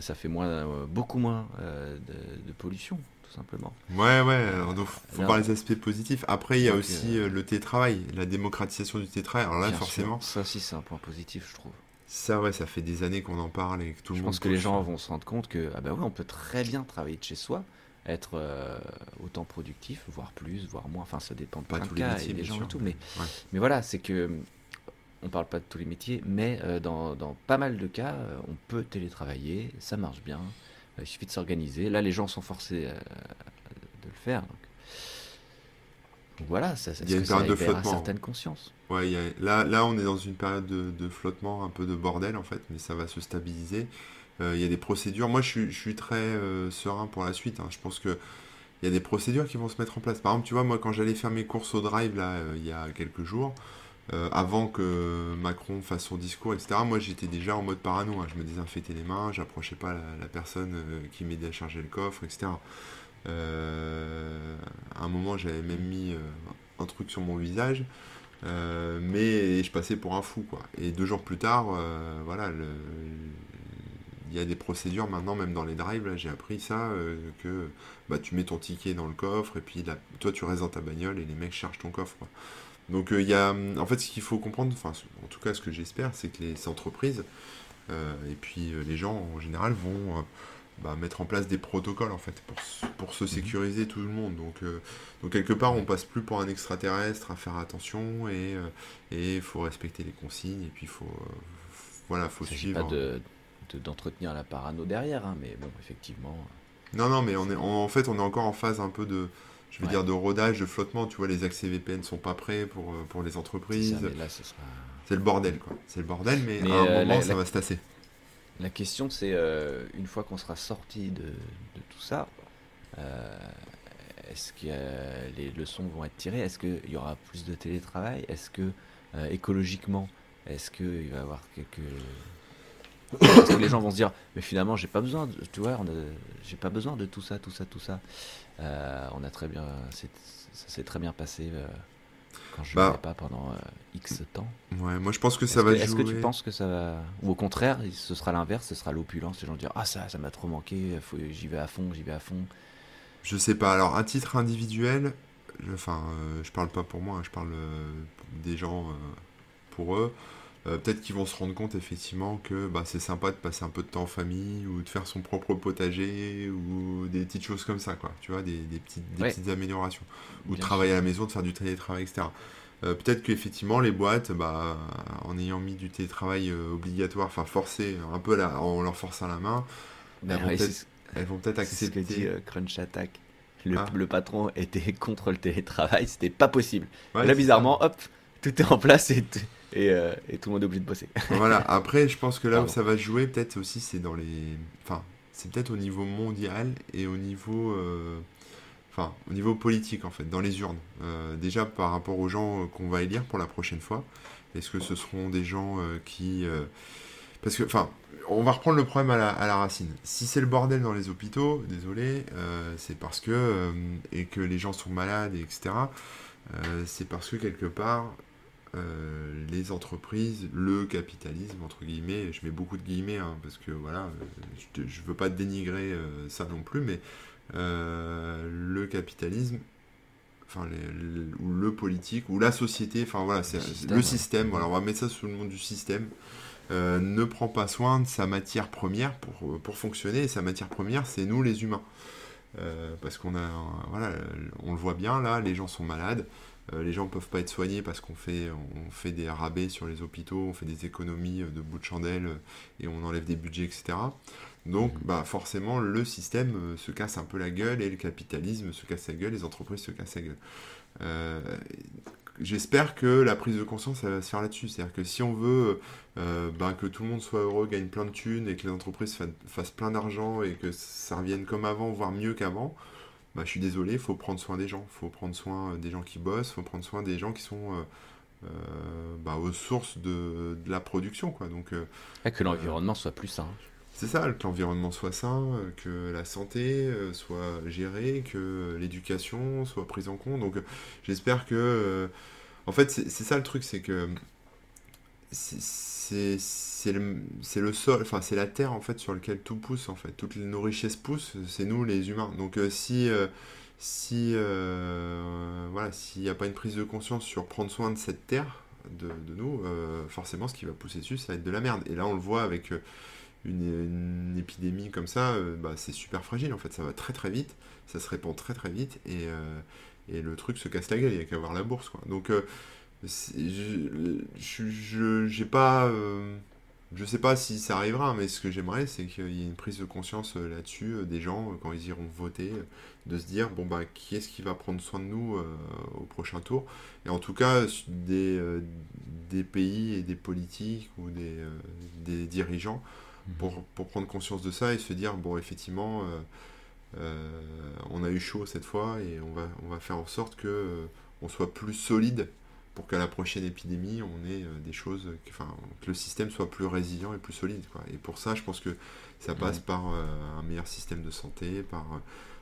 ça fait moins, beaucoup moins de, pollution simplement. Ouais, ouais, il faut voir les aspects positifs. Après, il y a aussi euh, euh, le télétravail, la démocratisation du télétravail. Alors là, forcément. Ça aussi, c'est un point positif, je trouve. Ça, ouais, ça fait des années qu'on en parle et que tout le monde. Je pense que les gens vont se rendre compte que, ah bah ouais, on peut très bien travailler de chez soi, être euh, autant productif, voire plus, voire moins. Enfin, ça dépend de pas tous les cas métiers, et des gens et tout. Mais, mais voilà, c'est que. On parle pas de tous les métiers, mais dans, dans, pas mal de cas, on peut télétravailler, ça marche bien. Il suffit de s'organiser. Là, les gens sont forcés euh, de le faire. Donc, voilà, ça, il y a une période de flottement. certaines consciences. Ouais, là, là, on est dans une période de, flottement, un peu de bordel en fait, mais ça va se stabiliser. Euh, il y a des procédures. Moi, je suis, très euh, serein pour la suite. Hein. Je pense que il y a des procédures qui vont se mettre en place. Par exemple, tu vois, moi, quand j'allais faire mes courses au drive là, il y a quelques jours, euh, avant que Macron fasse son discours, etc., moi j'étais déjà en mode parano. Hein. Je me désinfectais les mains, j'approchais pas la, personne euh, qui m'aidait à charger le coffre, etc. Euh, à un moment, j'avais même mis un truc sur mon visage, mais je passais pour un fou, quoi. Et deux jours plus tard, voilà, il y a des procédures maintenant, même dans les drives, j'ai appris ça, que bah, tu mets ton ticket dans le coffre, et puis toi tu restes dans ta bagnole, et les mecs chargent ton coffre. Quoi. Donc euh, il y a, en fait, ce qu'il faut comprendre, enfin, en tout cas, ce que j'espère, c'est que les entreprises euh, et puis euh, les gens en général vont bah, mettre en place des protocoles en fait pour, pour se mhm. sécuriser tout le monde. Donc, donc quelque part, on passe plus pour un extraterrestre à faire attention et il faut respecter les consignes et puis il faut voilà, faut suivre. Pas de d'entretenir la parano derrière, hein, mais bon, effectivement. Non, non, mais on est, en fait, on est encore en phase un peu de, je veux dire, de rodage, de flottement. Tu vois, les accès VPN sont pas prêts pour, euh, pour les entreprises. C'est le bordel, quoi. C'est le bordel, mais, à un euh, moment, ça va se tasser. La question, c'est euh, une fois qu'on sera sorti de, tout ça, est-ce que les leçons vont être tirées? Est-ce qu'il y aura plus de télétravail? Est-ce que écologiquement, est-ce qu'il va y avoir quelques Parce que les gens vont se dire, mais finalement, j'ai pas besoin, de, tu vois, j'ai pas besoin de tout ça, tout ça, tout ça. Euh, on a très bien, ça s'est très bien passé euh, quand je ne bah, pas pendant euh, X temps. Ouais, moi je pense que ça va jouer. Est-ce que tu penses que ça va, ou au contraire, ce sera l'inverse, ce sera l'opulence, les gens dire, ah ça, ça m'a trop manqué, j'y vais à fond, j'y vais à fond. Je sais pas. Alors, à titre individuel, enfin, je parle pas pour moi, hein, je parle des gens pour eux. Euh, peut-être qu'ils vont se rendre compte effectivement que bah, c'est sympa de passer un peu de temps en famille ou de faire son propre potager ou des petites choses comme ça, quoi. Tu vois, des, petites, petites améliorations. Ou de travailler à la maison, de faire du télétravail, etc. Euh, peut-être qu'effectivement, les boîtes, bah, en ayant mis du télétravail euh, obligatoire, enfin forcé, un peu là, en leur forçant la main, elles, vont peut-être accepter. Ce que dit Crunch Attack. Le, ah. le, patron était contre le télétravail, c'était pas possible. là, bizarrement, hop, tout est en place et euh, et, tout le monde est obligé de bosser. voilà, après, je pense que là où ça va jouer, peut-être aussi, c'est dans les. Enfin, c'est peut-être au niveau mondial et au niveau. Euh, enfin, au niveau politique, en fait, dans les urnes. Euh, déjà, par rapport aux gens qu'on va élire pour la prochaine fois, est-ce que ce seront des gens qui. Parce que, enfin, on va reprendre le problème à la, à la racine. Si c'est le bordel dans les hôpitaux, désolé, c'est parce que. et que les gens sont malades, etc. c'est parce que quelque part, euh, les entreprises, le capitalisme, entre guillemets, je mets beaucoup de guillemets, hein, parce que voilà, euh, je ne veux pas dénigrer euh, ça non plus, mais le capitalisme, enfin, ou le politique, ou la société, enfin voilà, c'est le système, voilà, on va mettre ça sous le nom du système, ne prend pas soin de sa matière première pour, pour fonctionner, et sa matière première, c'est nous les humains. parce qu'on a, voilà, on le voit bien là, les gens sont malades, les gens ne peuvent pas être soignés parce qu'on fait, on fait des rabais sur les hôpitaux, on fait des économies euh, de bout de chandelle euh, et on enlève des budgets, etc. Donc, mhm. bah, forcément, le système se casse un peu la gueule et le capitalisme se casse la gueule, les entreprises se cassent la gueule. J'espère que la prise de conscience va se faire là-dessus. C'est-à-dire que si on veut bah, que tout le monde soit heureux, gagne plein de thunes et que les entreprises fassent plein d'argent et que ça revienne comme avant, voire mieux qu'avant, bah, je suis désolé, il faut prendre soin des gens. Il faut prendre soin euh, des gens qui bossent, il faut prendre soin des gens qui sont euh, euh, bah, aux sources de, la production. Quoi. Donc, que l'environnement soit plus sain. C'est ça, que l'environnement soit sain, que la santé soit gérée, que l'éducation soit prise en compte. Donc j'espère que... en fait, c'est ça le truc, c'est que c'est le, le, sol, enfin c'est la terre en fait sur laquelle tout pousse en fait. Toutes nos richesses poussent, c'est nous les humains. Donc euh, si euh, si euh, voilà s'il n'y a pas une prise de conscience sur prendre soin de cette terre de, nous, forcément ce qui va pousser dessus ça va être de la merde. Et là on le voit avec une, épidémie comme ça, bah, c'est super fragile en fait. Ça va très très vite, ça se répand très très vite et, et le truc se casse la gueule. Il n'y a qu'à voir la bourse quoi. Donc je, j'ai pas, je sais pas si ça arrivera, mais ce que j'aimerais, c'est qu'il y ait une prise de conscience euh, là-dessus euh, des gens quand ils iront voter, de se dire bon bah qui est-ce qui va prendre soin de nous au prochain tour, et en tout cas des, des pays et des politiques ou des, des dirigeants mmh. pour, pour, prendre conscience de ça et se dire bon effectivement on a eu chaud cette fois et on va, on va faire en sorte que on soit plus solide pour qu'à la prochaine épidémie, on ait euh, des choses, enfin, que le système soit plus résilient et plus solide. Quoi. Et pour ça, je pense que ça passe par euh, un meilleur système de santé, par, euh,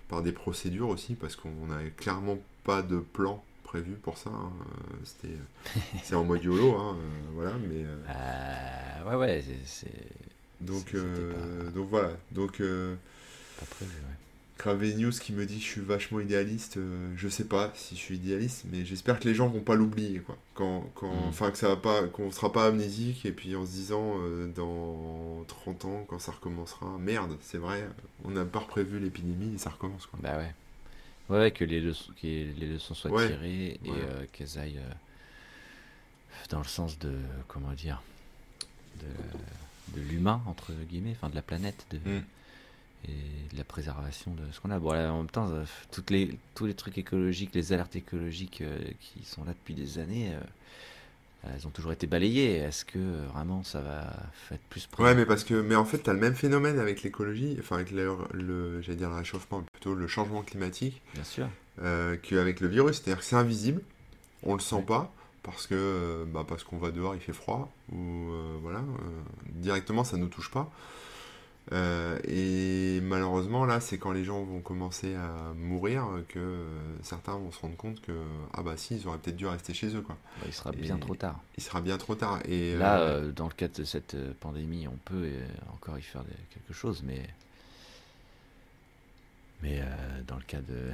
par des procédures aussi, parce qu'on n'a clairement pas de plan prévu pour ça. Hein. C'était, c'est en mode YOLO, hein, voilà, mais... ouais, ouais, c'est... Donc, donc voilà, donc... Pas prévu, ouais. Cravé News qui me dit que je suis vachement idéaliste. Euh, je sais pas si je suis idéaliste, mais j'espère que les gens vont pas l'oublier, quoi. Quand, quand, mm. enfin que ça va pas, qu'on sera pas amnésique et puis en se disant euh, dans 30 ans quand ça recommencera, merde, c'est vrai, on n'a pas prévu l'épidémie et ça recommence, quoi. Bah ouais. Ouais, que les leçons, que les leçons soient tirées et euh, qu'elles aillent dans le sens de, comment dire, de, de l'humain entre guillemets, enfin de la planète, de. Mm et de la préservation de ce qu'on a. Bon, en même temps, euh, toutes les, tous les trucs écologiques, les alertes écologiques euh, qui sont là depuis des années, euh, elles ont toujours été balayées. Est-ce que vraiment ça va être plus Ouais, mais parce que, mais en fait, tu as le même phénomène avec l'écologie, enfin avec le, le j'allais dire le réchauffement, plutôt le changement climatique. Bien sûr. qu'avec le virus, c'est-à-dire que c'est invisible, on le sent pas. parce que bah, parce qu'on va dehors, il fait froid, ou voilà, directement ça nous touche pas. Euh, et malheureusement, là, c'est quand les gens vont commencer à mourir que euh, certains vont se rendre compte que, ah bah si, ils auraient peut-être dû rester chez eux, quoi. Bah, il sera bien trop tard. Il sera bien trop tard. Et là, euh, dans le cadre de cette pandémie, on peut encore y faire quelque chose, mais. Mais dans le cas de.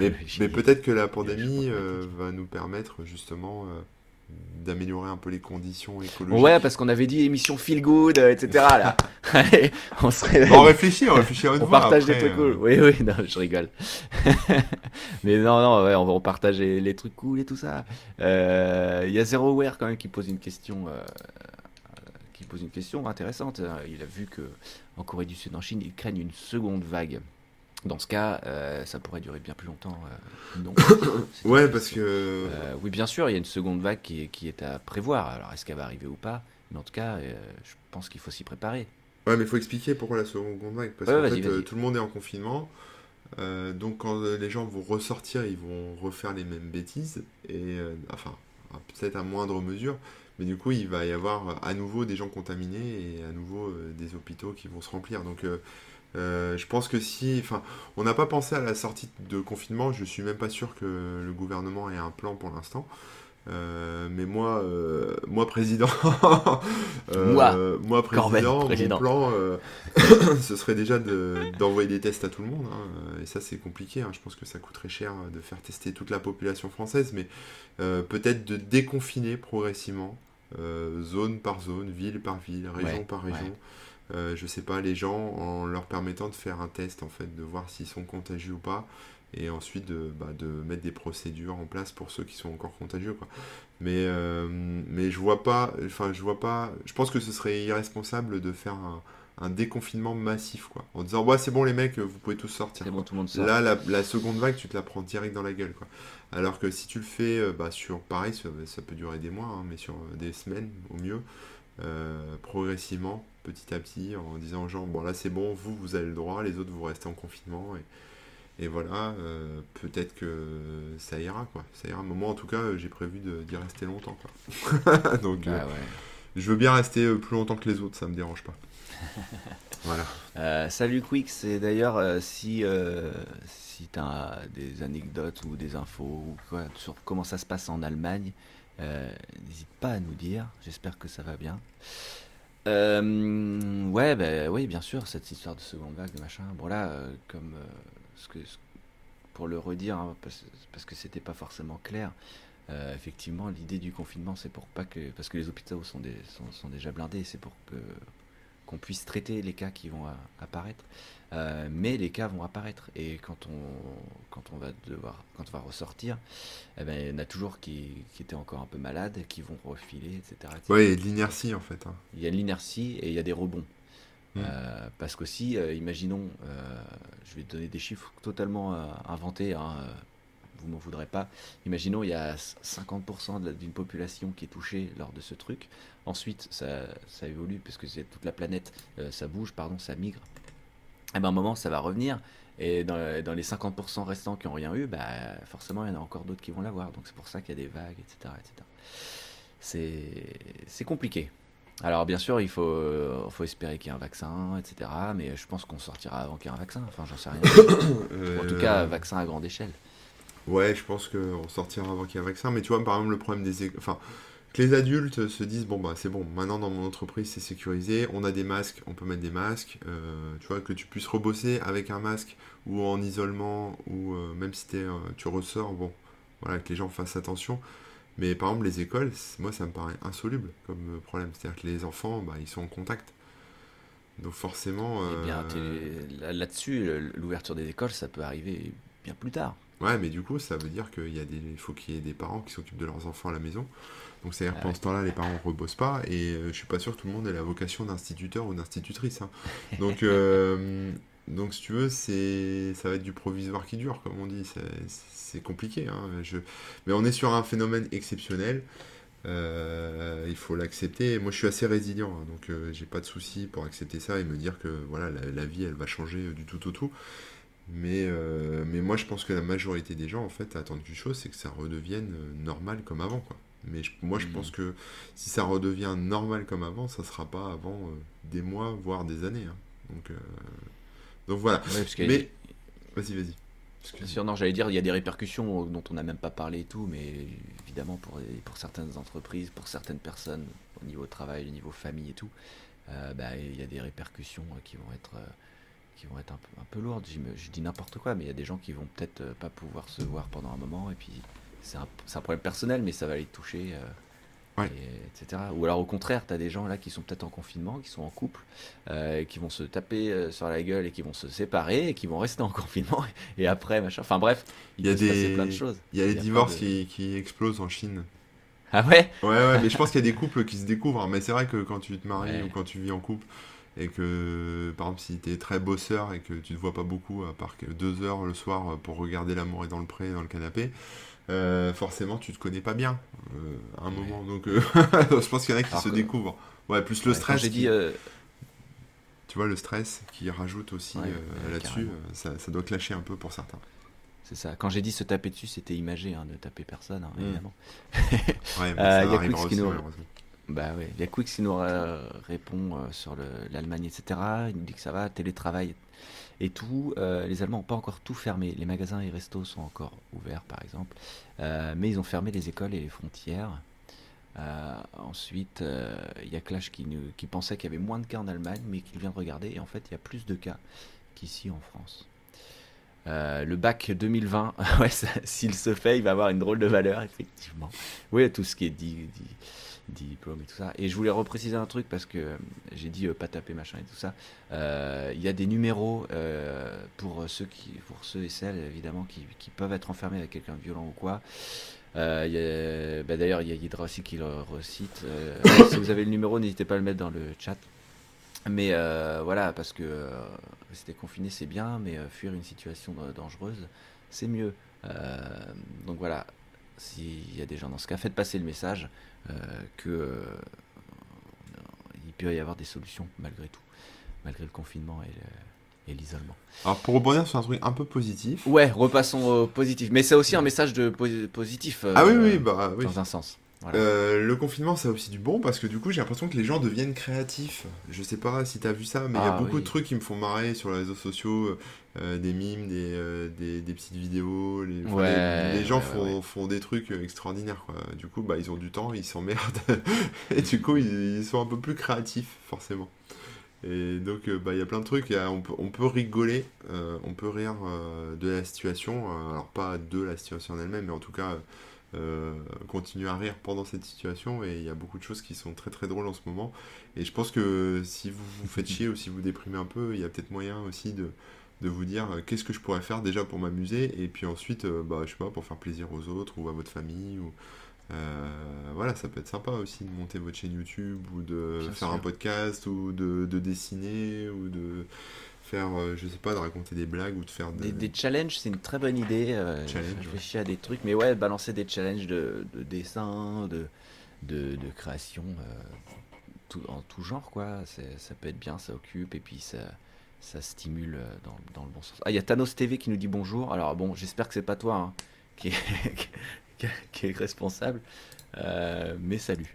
Mais, peut-être que la pandémie va nous permettre justement d'améliorer un peu les conditions écologiques. Ouais, parce qu'on avait dit émission feel good, euh, etc. Là. on On réfléchit, on réfléchit à On partage des trucs cool. Euh. Oui, oui, non, je rigole. Mais non, non, ouais, on va partager les trucs cool et tout ça. Euh, il y a ZeroWare quand même qui pose une question. qui pose une question intéressante. Il a vu que en Corée du Sud, en Chine, ils craignent une seconde vague. Dans ce cas, euh, ça pourrait durer bien plus longtemps. Euh, ouais, parce que. Euh, oui, bien sûr, il y a une seconde vague qui est, qui est à prévoir. Alors, est-ce qu'elle va arriver ou pas? Mais en tout cas, je pense qu'il faut s'y préparer. Ouais, mais il faut expliquer pourquoi la seconde vague. Parce qu'en fait, tout le monde est en confinement. donc, quand les gens vont ressortir, ils vont refaire les mêmes bêtises. Et, enfin, peut-être à moindre mesure. Mais du coup, il va y avoir à nouveau des gens contaminés et à nouveau des hôpitaux qui vont se remplir. Donc, euh, je pense que si, enfin, on n'a pas pensé à la sortie de confinement. Je suis même pas sûr que le gouvernement ait un plan pour l'instant. Euh, mais moi, euh, moi président, moi, président, mon plan, ce serait déjà d'envoyer des tests à tout le monde. Hein. et ça, c'est compliqué. Hein. Je pense que ça coûterait cher de faire tester toute la population française, mais peut-être de déconfiner progressivement, zone par zone, ville par ville, région par région. Euh, je sais pas, les gens en leur permettant de faire un test, en fait, de voir s'ils sont contagieux ou pas, et ensuite de, bah, de mettre des procédures en place pour ceux qui sont encore contagieux, quoi. Mais, euh, mais je vois pas, enfin, je vois pas, je pense que ce serait irresponsable de faire un, déconfinement massif, quoi. En disant, ouais, c'est bon, les mecs, vous pouvez tous sortir. Bon, tout le monde sort. Là, la, seconde vague, tu te la prends direct dans la gueule, quoi. Alors que si tu le fais, euh, bah, sur, pareil, ça, peut durer des mois, hein, mais sur des semaines au mieux, progressivement, petit à petit en disant aux gens bon là c'est bon vous vous avez le droit les autres vous restez en confinement et, et voilà euh, peut-être que ça ira quoi. Ça ira. Moment en tout cas j'ai prévu d'y rester longtemps quoi. Donc ah euh, je veux bien rester euh, plus longtemps que les autres ça me dérange pas. Voilà. Salut Quick c'est d'ailleurs si si tu as des anecdotes ou des infos ou quoi sur comment ça se passe en Allemagne n'hésite pas à nous dire. J'espère que ça va bien euh, ouais, bah, oui, bien sûr, cette histoire de seconde vague, machin. Bon, là, euh, comme euh, ce que, pour le redire, hein, parce, que c'était pas forcément clair, effectivement, l'idée du confinement, c'est pour pas que. Parce que les hôpitaux sont, des, sont déjà blindés, c'est pour que qu'on puisse traiter les cas qui vont apparaître. Euh, mais les cas vont apparaître et quand on, quand on va devoir, quand on va ressortir, eh ben, il y en a toujours qui, qui, étaient encore un peu malades, qui vont refiler, etc. Oui, il y a de l'inertie en fait. Hein. Il y a de l'inertie et il y a des rebonds. Mm. Euh, parce qu'aussi, euh, imaginons, je vais te donner des chiffres totalement inventés, hein, vous m'en voudrez pas. Imaginons, il y a 50% d'une population qui est touchée lors de ce truc. Ensuite, ça, ça évolue, parce que c'est toute la planète, ça bouge, pardon, ça migre et eh ben, à un moment, ça va revenir. Et dans, dans les 50% restants qui n'ont rien eu, bah, forcément, il y en a encore d'autres qui vont l'avoir. Donc c'est pour ça qu'il y a des vagues, etc. C'est compliqué. Alors bien sûr, il faut, faut espérer qu'il y ait un vaccin, etc. Mais je pense qu'on sortira avant qu'il y ait un vaccin. Enfin, j'en sais rien. En tout cas, vaccin à grande échelle. Ouais, je pense qu'on sortira avant qu'il y ait un vaccin. Mais tu vois, par exemple, le problème des... Enfin, que les adultes se disent bon bah c'est bon maintenant dans mon entreprise c'est sécurisé on a des masques on peut mettre des masques euh, tu vois que tu puisses rebosser avec un masque ou en isolement ou euh, même si es, euh, tu ressors bon voilà que les gens fassent attention. Mais par exemple les écoles moi ça me paraît insoluble comme problème. C'est à dire que les enfants bah, ils sont en contact. Donc forcément eh bien là-dessus l'ouverture des écoles ça peut arriver bien plus tard ouais mais du coup ça veut dire qu'il y a des faut qu'il y ait des parents qui s'occupent de leurs enfants à la maison donc c'est-à-dire que pendant ce temps-là, les parents ne rebossent pas, et euh, je suis pas sûr que tout le monde ait la vocation d'instituteur ou d'institutrice. Hein. Donc, euh, donc si tu veux, c'est, ça va être du provisoire qui dure, comme on dit. C'est, compliqué. Hein. Je... Mais on est sur un phénomène exceptionnel. Euh, il faut l'accepter. Moi, je suis assez résilient, hein, donc j'ai pas de souci pour accepter ça et me dire que voilà, la, vie, elle va changer du tout au tout. Mais, mais moi, je pense que la majorité des gens, en fait, attendent qu'une chose, c'est que ça redevienne normal comme avant, quoi. Mais moi, je pense que si ça redevient normal comme avant, ça sera pas avant euh, des mois, voire des années. hein. Donc, euh, donc voilà. Ouais, parce que- Mais- Vas-y, vas-y. Sûr, non, j'allais dire, il y a des répercussions dont on n'a même pas parlé et tout, mais évidemment pour, pour certaines entreprises, pour certaines personnes, au niveau travail, au niveau famille et tout, euh, bah, il y a des répercussions euh, qui vont être, euh, qui vont être un peu, un peu lourdes. Je, dis n'importe quoi, mais il y a des gens qui vont peut-être euh, pas pouvoir se voir pendant un moment, et puis c'est un, un problème personnel, mais ça va les toucher, euh, Ouais. et- etc. Ou alors au contraire, tu as des gens là qui sont peut-être en confinement, qui sont en couple, euh, qui vont se taper sur la gueule et qui vont se séparer, et qui vont rester en confinement, et après, machin. Enfin bref, il, y a des- plein de choses. Il y a les divorces de- qui, qui explosent en Chine. Ah ouais? Ouais, ouais, mais je pense qu'il y a des couples qui se découvrent. hein. Mais c'est vrai que quand tu te maries Ouais. ou quand tu vis en couple, et que, par exemple, si tu es très bosseur et que tu te vois pas beaucoup, à part deux heures le soir pour regarder l'amour est dans le pré, dans le canapé, euh, forcément, tu te connais pas bien euh, à un Ouais. moment. Donc, euh, je pense qu'il y en a qui Alors se que- découvrent. Ouais, plus le Ouais, stress. J'ai qui- dit. euh, Tu vois, le stress qui rajoute aussi Ouais, euh, là-dessus, euh, ça, ça doit clasher un peu pour certains. c'est ça. Quand j'ai dit se taper dessus, c'était imagé, hein, ne taper personne, hein, Mm. évidemment. Ouais, mais Euh, ça y a Quicks qui aussi, nous- malheureusement. Bah ouais, il y a Quix qui nous euh, répond euh, sur le- l'Allemagne, etc. Il nous dit que ça va, télétravail et tout. Euh, les Allemands n'ont pas encore tout fermé. Les magasins et restos sont encore ouverts, par exemple. Mais ils ont fermé les écoles et les frontières. Ensuite, il y a Clash qui, pensait qu'il y avait moins de cas en Allemagne, mais qu'il vient de regarder. Et en fait, il y a plus de cas qu'ici en France. Le bac 2020, ouais, ça- s'il se fait, il va avoir une drôle de valeur, effectivement. Oui, tout ce qui est dit- diplôme et tout ça. Et je voulais repréciser un truc parce que j'ai dit euh, pas taper machin et tout ça. Euh, Il y a des numéros euh, pour ceux qui, pour ceux et celles évidemment qui, qui peuvent être enfermés avec quelqu'un violent ou quoi. Bah, D'ailleurs, il y a Hydra aussi qui le recite. Si vous avez le numéro, n'hésitez pas à le mettre dans le chat. Mais voilà, parce que rester confiné c'est bien, mais fuir une situation dangereuse c'est mieux. Donc voilà, s'il y a des gens dans ce cas, faites passer le message euh, que euh, il peut y avoir des solutions malgré tout, malgré le confinement et le- et l'isolement. Alors, pour rebondir sur un truc un peu positif. Ouais, repassons au positif. Mais c'est aussi un message de po- positif. euh, Ah oui, oui, bah oui. Dans un sens. Voilà. Euh, le confinement, ça a aussi du bon parce que du coup, j'ai l'impression que les gens deviennent créatifs. Je sais pas si t'as vu ça, mais il y a Ah, beaucoup oui. de trucs qui me font marrer sur les réseaux sociaux, euh, des mimes, des, euh, des, des petites vidéos. Les, enfin, Ouais, les, les gens ouais, font, ouais. font des trucs euh, extraordinaires. Quoi. Du coup, bah, ils ont du temps, ils s'emmerdent. et du coup, ils, ils sont un peu plus créatifs, forcément. Et donc, euh, bah, il y a plein de trucs. A- on, peut, on peut rigoler, euh, on peut rire euh, de la situation. euh, alors, pas de la situation en elle-même, mais en tout cas, euh, continuer à rire pendant cette situation. Et il y a beaucoup de choses qui sont très très drôles en ce moment. Et je pense que si vous vous faites chier ou si vous déprimez un peu, il y a peut-être moyen aussi de, de vous dire euh, qu'est-ce que je pourrais faire déjà pour m'amuser. Et puis ensuite, euh, bah, je sais pas, pour faire plaisir aux autres ou à votre famille. Ou, euh, voilà, ça peut être sympa aussi de monter votre chaîne YouTube ou de Bien faire sûr. un podcast ou de, de dessiner ou de faire, euh, je sais pas, de raconter des blagues ou de faire Des, des... des challenges, c'est une très bonne idée. Euh, Challenge, je réfléchis à des trucs, mais ouais, balancer des challenges de, de dessin, de, de, de création, euh, tout, en tout genre, quoi. Ça peut être bien, ça occupe, et puis ça, ça stimule dans, dans le bon sens. Ah, il y a Thanos TV qui nous dit bonjour. Alors bon, j'espère que c'est pas toi hein, qui, est, qui, est- qui est responsable, Euh, mais salut.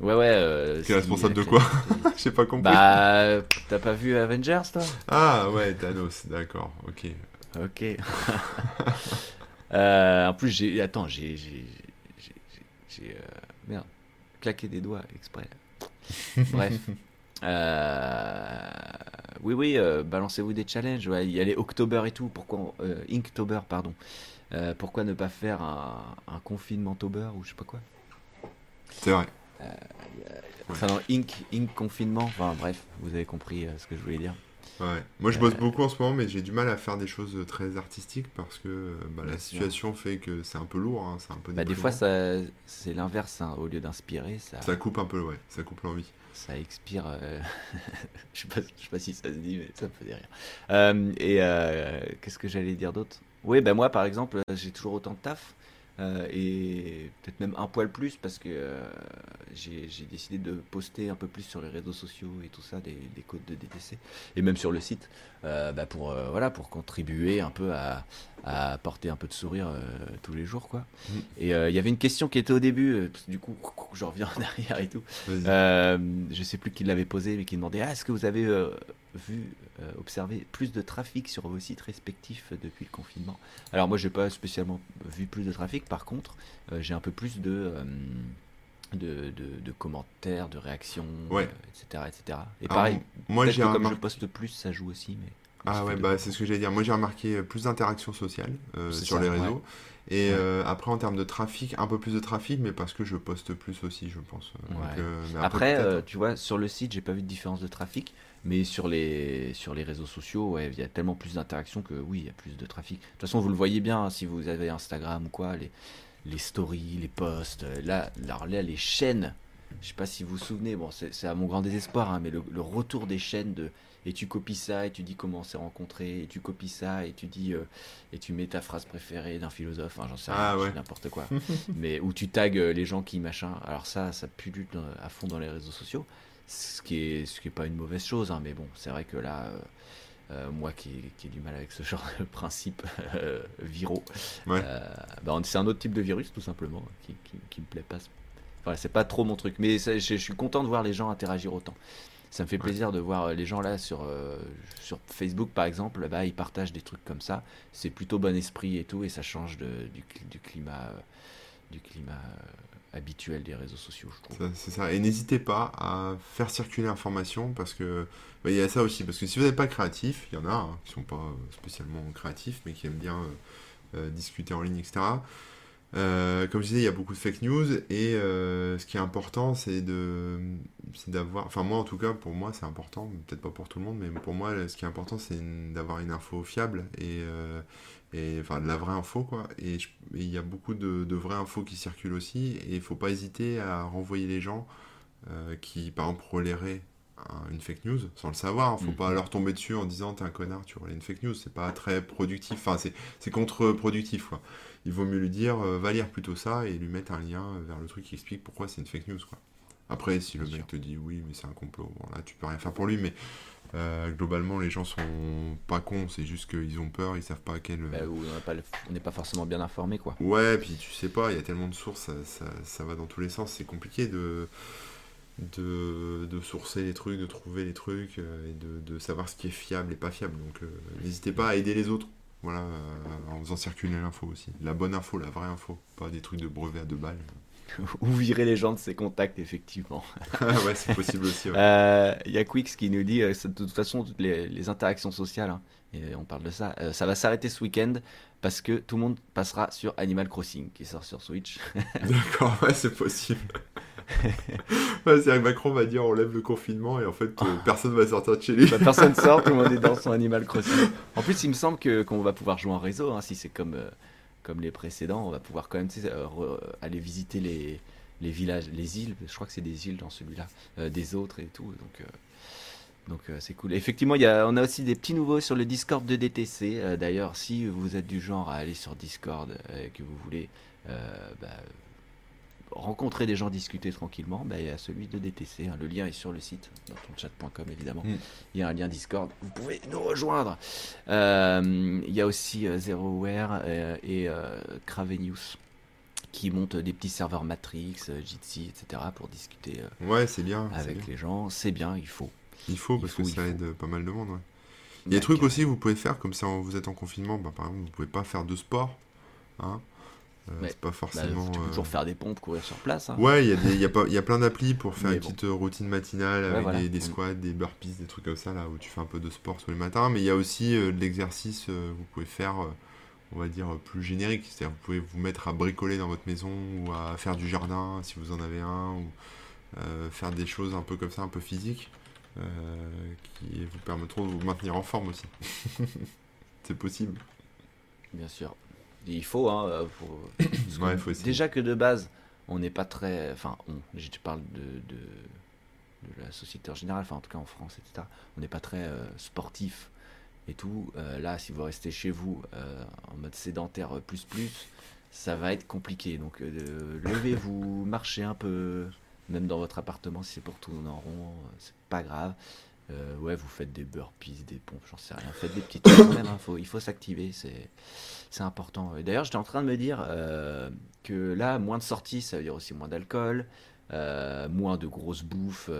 Ouais, ouais. euh, Qui est responsable de quoi J'ai pas compris. Bah, t'as pas vu Avengers, toi? Ah ouais, Thanos, d'accord, ok. Ok. Euh, en plus, j'ai. Attends, j'ai. J'ai. euh, Merde. Claqué des doigts exprès. Bref. Euh, Oui, oui, euh, balancez-vous des challenges. Ouais, il y a les October et tout. Pourquoi. euh, Inktober, pardon. Pourquoi ne pas faire un, un confinement Tober ou je sais pas quoi? C'est vrai. Enfin, non, Ink, Ink confinement. Enfin, bref, vous avez compris euh, ce que je voulais dire. Ouais. Moi, je Euh, bosse beaucoup en ce moment, mais j'ai du mal à faire des choses très artistiques parce que euh, bah, la sûr. situation fait que c'est un peu lourd, hein, c'est un peu Bah, des fois, ça, c'est l'inverse. hein. Au lieu d'inspirer, ça, Ça coupe un peu, ouais, ça coupe l'envie. ça expire. euh, je sais pas, je sais pas si ça se dit, mais ça me fait des rires. Euh, et euh, qu'est-ce que j'allais dire d'autre? Oui, ben moi, par exemple, euh, j'ai toujours autant de taf. Euh, et peut-être même un poil plus parce que euh, j'ai décidé de poster un peu plus sur les réseaux sociaux et tout ça, des, des codes de DTC, et même sur le site, euh, bah, pour, voilà, pour contribuer un peu à, à apporter un peu de sourire tous les jours. quoi. Mm. Et il y avait une question qui était au début, du coup, je reviens en arrière et tout. Euh, je sais plus qui l'avait posé, mais qui demandait ah, est-ce que vous avez euh, vu, euh, observé plus de trafic sur vos sites respectifs depuis le confinement? Alors, moi, j'ai pas spécialement vu plus de trafic. Par contre, euh, j'ai un peu plus de, euh, de, de- de commentaires, de réactions, Ouais. etc., etc. Et pareil, moi j'ai comme je poste plus, ça joue aussi. Mais Ah ouais, bah c'est ce que j'allais dire. Moi j'ai remarqué plus d'interactions sociales sur ça, les ouais. Et Ouais. euh, après en termes de trafic, un peu plus de trafic, mais parce que je poste plus aussi, je pense. Donc, Ouais. euh, mais Après, euh, tu vois, sur le site, j'ai pas vu de différence de trafic, mais sur les, sur les réseaux sociaux, ouais, il y a tellement plus d'interactions que oui, il y a plus de trafic. De toute façon, vous le voyez bien, hein, si vous avez Instagram ou quoi, les, les stories, les posts, euh, là, là, là, les chaînes, je sais pas si vous vous souvenez, bon, c'est c'est à mon grand désespoir, hein, mais le, le retour des chaînes de et tu copies ça et tu dis comment on s'est rencontrés et tu copies ça et tu dis euh, et tu mets ta phrase préférée d'un philosophe, hein, j'en sais rien, Ah ouais. dis n'importe quoi, mais où tu tags euh, les gens qui machin. Alors ça, ça pullule dans- à fond dans les réseaux sociaux, ce qui est ce qui est pas une mauvaise chose, hein, mais bon, c'est vrai que là. euh, euh, moi qui, qui ai du mal avec ce genre de principe euh, viraux, Ouais. euh, bah, c'est un autre type de virus tout simplement qui, qui, qui me plaît pas. Voilà, c'est pas trop mon truc, mais ça, je, je suis content de voir les gens interagir autant. Ça me fait plaisir de voir euh, les gens là sur, euh, sur Facebook par exemple, bah, ils partagent des trucs comme ça. C'est plutôt bon esprit et tout, et ça change de, du, cli- du climat, euh, du climat habituel des réseaux sociaux, je trouve. C'est ça. Et n'hésitez pas à faire circuler l'information parce que bah, il y a ça aussi. Parce que si vous n'êtes pas créatif, il y en a hein, qui sont pas spécialement créatifs, mais qui aiment bien discuter en ligne, etc. Euh, comme je disais, il y a beaucoup de fake news et euh, ce qui est important, c'est de, d'avoir, enfin moi en tout cas, pour moi c'est important, peut-être pas pour tout le monde, mais pour moi ce qui est important, c'est d'avoir une info fiable et, euh, et enfin de la vraie info quoi. Et il y a beaucoup de, de vraies infos qui circulent aussi et il faut pas hésiter à renvoyer les gens qui par exemple relairaient un- une fake news sans le savoir. hein. Faut Mhm. pas leur tomber dessus en disant t'es un connard, tu relais une fake news. C'est pas très productif. Enfin c'est c'est contre-productif quoi. Il vaut mieux lui dire euh, va lire plutôt ça et lui mettre un lien vers le truc qui explique pourquoi c'est une fake news quoi. Après si le mec sûr. te dit oui mais c'est un complot, bon là tu peux rien faire pour lui mais euh, globalement les gens sont pas cons, c'est juste qu'ils ont peur, ils savent pas à quel Bah, où on n'est pas forcément bien informé quoi. Ouais, puis tu sais pas, il y a tellement de sources, ça, ça, ça va dans tous les sens, c'est compliqué de, de, de sourcer les trucs, de trouver les trucs euh, et de, de savoir ce qui est fiable et pas fiable. Donc euh, n'hésitez pas à aider les autres, voilà, euh, en faisant circuler l'info aussi. La bonne info, la vraie info, pas des trucs de brevet à deux balles. Ou virer les gens de ses contacts effectivement. ouais, c'est possible aussi. ouais. Euh, Il y a Quix qui nous dit, euh, de toute façon, toutes les, les interactions sociales, hein, et on parle de ça, euh, ça va s'arrêter ce week-end parce que tout le monde passera sur Animal Crossing qui sort sur Switch. D'accord, ouais, c'est possible. Ouais, c'est que Macron va dire on lève le confinement et en fait euh, personne va sortir de chez lui. Bah, personne sort, tout le monde est dans son Animal Crossing. En plus, il me semble que qu'on va pouvoir jouer en réseau, hein, si c'est comme, euh, comme les précédents, on va pouvoir quand même euh, re- aller visiter les, les villages, les îles, je crois que c'est des îles dans celui-là, euh, des autres et tout, donc... euh, donc euh, c'est cool. Effectivement, y a, on a aussi des petits nouveaux sur le Discord de DTC. D'ailleurs, si vous êtes du genre à aller sur Discord et que vous voulez bah, rencontrer des gens, discuter tranquillement, bah, il y a celui de DTC. hein. Le lien est sur le site, dans tonchat.com évidemment. Mm. Il y a un lien Discord. Vous pouvez nous rejoindre. Euh, il y a aussi euh, ZeroWare euh, et Cravenius qui montent des petits serveurs Matrix, Jitsi, etc. pour discuter Ouais, c'est bien. avec bien. les gens. C'est bien, il faut. Il faut Il parce faut, que ça faut. aide pas mal de monde. Ouais. Il y a des trucs aussi que vous pouvez faire, comme ça vous êtes en confinement, bah, par exemple, vous pouvez pas faire de sport. Hein Ouais. c'est pas Bah, forcément. tu peux euh, toujours faire des pompes, courir sur place. hein. Ouais, il y, a des- y, a pas- il y a plein d'applis pour faire Mais une bon. petite euh, routine matinale avec voilà. des, des Mm. squats, des burpees, des trucs comme ça, là où tu fais un peu de sport tous les matins. Mais il y a aussi euh, de l'exercice euh, que vous pouvez faire, euh, on va dire, euh, plus générique. C'est-à-dire vous pouvez vous mettre à bricoler dans votre maison ou à faire du jardin si vous en avez un, ou euh, faire des choses un peu comme ça, un peu physiques, euh, qui vous permettront de vous maintenir en forme aussi. C'est possible. Bien sûr. Il faut, hein, pour- Ouais, faut déjà que de base, on n'est pas très. Enfin, on, je te parle de, de, de la société en général, enfin en tout cas en France, etc. On n'est pas très euh, sportif et tout. Euh, là, si vous restez chez vous euh, en mode sédentaire plus plus, ça va être compliqué. Donc levez-vous, marchez un peu, même dans votre appartement si c'est pour tourner en rond, c'est pas grave. Euh, ouais, vous faites des burpees, des pompes, j'en sais rien. Faites des trucs quand même. hein. Faut- il faut s'activer, c'est important. Et D'ailleurs, j'étais en train de me dire euh, que là, moins de sorties, ça veut dire aussi moins d'alcool, euh, moins de grosses bouffes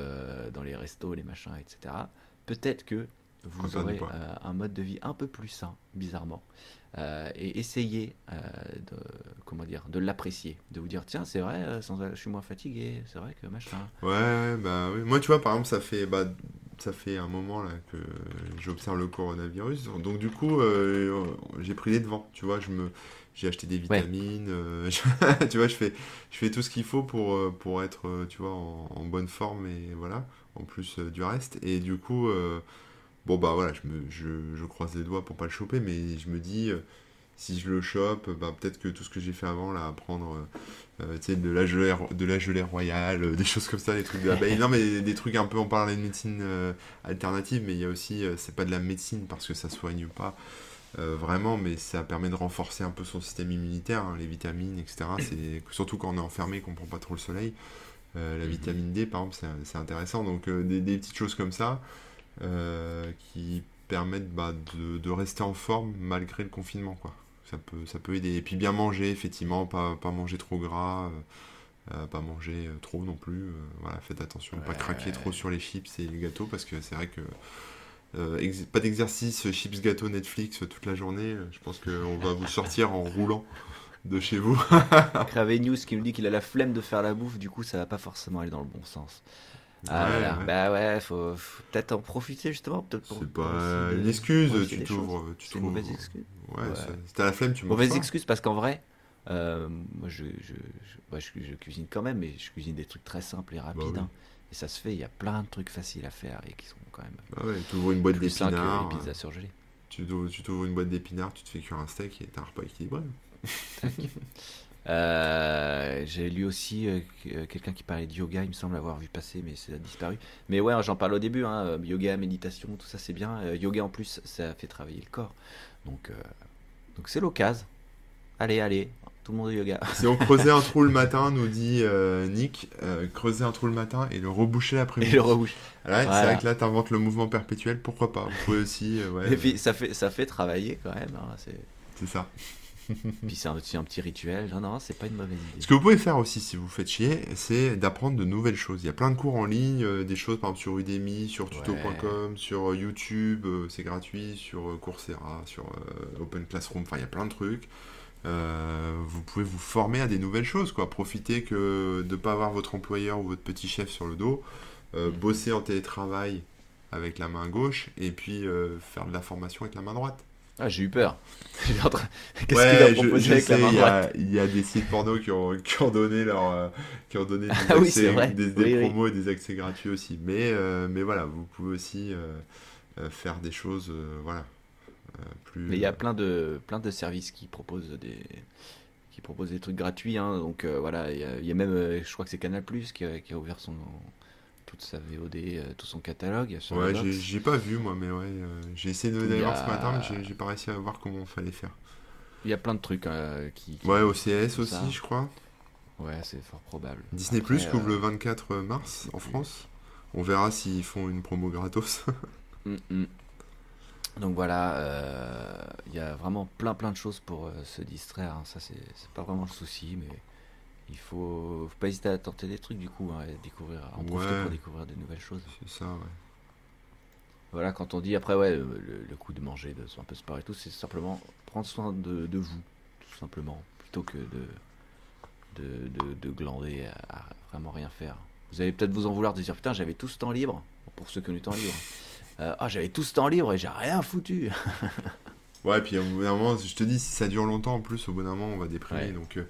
dans les restos, les machins, etc. Peut-être que vous aurez un mode de vie un peu plus sain, bizarrement. Et essayez de, comment dire, de l'apprécier, de vous dire tiens c'est vrai, sans, je suis moins fatigué, c'est vrai que machin. Ouais, ouais, bah oui. Moi, tu vois, par exemple, ça fait, bah, ça fait un moment là que j'observe le coronavirus. Donc, du coup, euh, j'ai pris les devants. Tu vois, je me, j'ai acheté des vitamines. euh, je- tu vois, je fais, je fais tout ce qu'il faut pour, euh, pour être, euh, tu vois, en, en bonne forme et voilà, en plus euh, du reste. Et du coup, euh, bon, bah voilà, je, me, je, je croise les doigts pour pas le choper, mais je me dis, euh, si je le chope, bah, peut-être que tout ce que j'ai fait avant, là, à prendre. euh, euh, de la gelée, de la gelée royale, euh, des choses comme ça, des trucs de l'abeille. Non, mais des trucs un peu, on parlait de médecine euh, alternative, mais il y a aussi, c'est pas de la médecine parce que ça soigne pas vraiment, mais ça permet de renforcer un peu son système immunitaire, hein, les vitamines, etc. C'est surtout quand on est enfermé, qu'on prend pas trop le soleil. La Mhm. vitamine D, par exemple, c'est intéressant. Donc, des, des petites choses comme ça qui permettent bah, de, de rester en forme malgré le confinement, quoi. Ça peut, ça peut aider. Et puis bien manger, effectivement, pas, pas manger trop gras, euh, euh, pas manger euh, trop non plus. voilà, faites attention, pas Ouais. craquer trop sur les chips et les gâteaux, parce que c'est vrai que pas d'exercice, chips, gâteaux, Netflix toute la journée. Je pense qu'on va vous sortir en roulant de chez vous. Cravé News qui me dit qu'il a la flemme de faire la bouffe, du coup ça va pas forcément aller dans le bon sens. Ah Ouais, voilà. ouais. bah ouais, faut, faut peut-être en profiter justement, peut-être pour. C'est pas une excuse, tu t'ouvres. tu C'est une mauvaise excuse. Ouais, Ouais. c'est- t'as la flemme, tu Mauvaise excuse parce qu'en vrai, euh, moi je, je, je, ouais, je- je cuisine quand même, mais je cuisine des trucs très simples et rapides. Bah oui. hein. Et ça se fait, il y a plein de trucs faciles à faire et qui sont quand même Bah ouais, tu ouvres une boîte d'épinards. surgelées. Tu t'ouvres tu t'ouvres une boîte d'épinards, tu te fais cuire un steak et t'as un repas équilibré. Euh, J'ai lu aussi euh, euh, quelqu'un qui parlait de yoga, il me semble avoir vu passer, mais ça a disparu. Mais ouais, j'en parle au début, hein, yoga, méditation, tout ça c'est bien. Euh, yoga en plus, ça fait travailler le corps. Donc donc c'est l'occasion. Allez, allez, tout le monde au yoga. Si on creusait un trou le matin, nous dit Nick, creuser un trou le matin et le reboucher Et l'après-midi. le rebouche. Ouais, C'est Voilà. vrai que là, t'inventes le mouvement perpétuel, pourquoi pas? Vous pouvez aussi, ouais, Et puis ça fait, ça fait travailler quand même. hein, c'est- c'est ça. Puis c'est un, un petit rituel. Non, non, c'est pas une mauvaise Ce idée. que vous pouvez faire aussi, si vous faites chier, c'est d'apprendre de nouvelles choses. Il y a plein de cours en ligne, euh, des choses par exemple sur Udemy, sur tuto.com, sur euh, YouTube, euh, c'est gratuit, sur Coursera, sur Open Classroom, enfin il y a plein de trucs. Euh, vous pouvez vous former à des nouvelles choses, quoi. Profitez que de ne pas avoir votre employeur ou votre petit chef sur le dos, euh, Mhm. bosser en télétravail avec la main gauche et puis euh, faire de la formation avec la main droite. Ah, j'ai eu peur. Qu'est-ce Ouais, qu'il va je- proposer je avec la sais, main il y droite a- Il y, a des sites porno qui ont, qui ont donné leur, euh, qui ont donné des, Ah oui, accès- des, des Oui, oui. promos et des accès gratuits aussi. Mais, euh, mais voilà, vous pouvez aussi euh, euh, faire des choses, euh, voilà, plus. Mais il y a plein de, plein de services qui proposent des, qui proposent des trucs gratuits. hein. Donc voilà, il y, a- y a même, je crois que c'est Canal Plus qui a, qui a ouvert son, toute sa VOD, euh, tout son catalogue. Sur Ouais, j'ai pas vu moi, mais ouais, euh, j'ai essayé d'aller voir ce matin, mais j'ai- pas réussi à voir comment il fallait faire. Il y a plein de trucs euh, qui, qui- Ouais, OCS aussi, ça. je crois. Ouais, c'est fort probable. Disney Après, Plus qui ouvre euh, le 24 mars en France. On verra s'ils font une promo gratos. Mm, mm. Donc voilà, il y a vraiment plein plein de choses pour se distraire. hein. Ça, c'est pas vraiment le souci, mais il faut, faut pas hésiter à tenter des trucs du coup, hein, et découvrir, en profiter pour découvrir de nouvelles choses. C'est ça, ouais. Voilà, quand on dit après, ouais, le, le coup de manger, de un peu sport et tout, c'est simplement prendre soin de, de vous, tout simplement, plutôt que de, de, de, de glander à, à vraiment rien faire. Vous allez peut-être vous en vouloir de dire putain, j'avais tout ce temps libre, pour ceux qui ont du temps libre. Euh, ah, j'avais tout ce temps libre et j'ai rien foutu. Ouais, puis au bout d'un moment, je te dis, si ça dure longtemps, en plus, au bout d'un moment, on va déprimer. Ouais. Donc, euh, euh,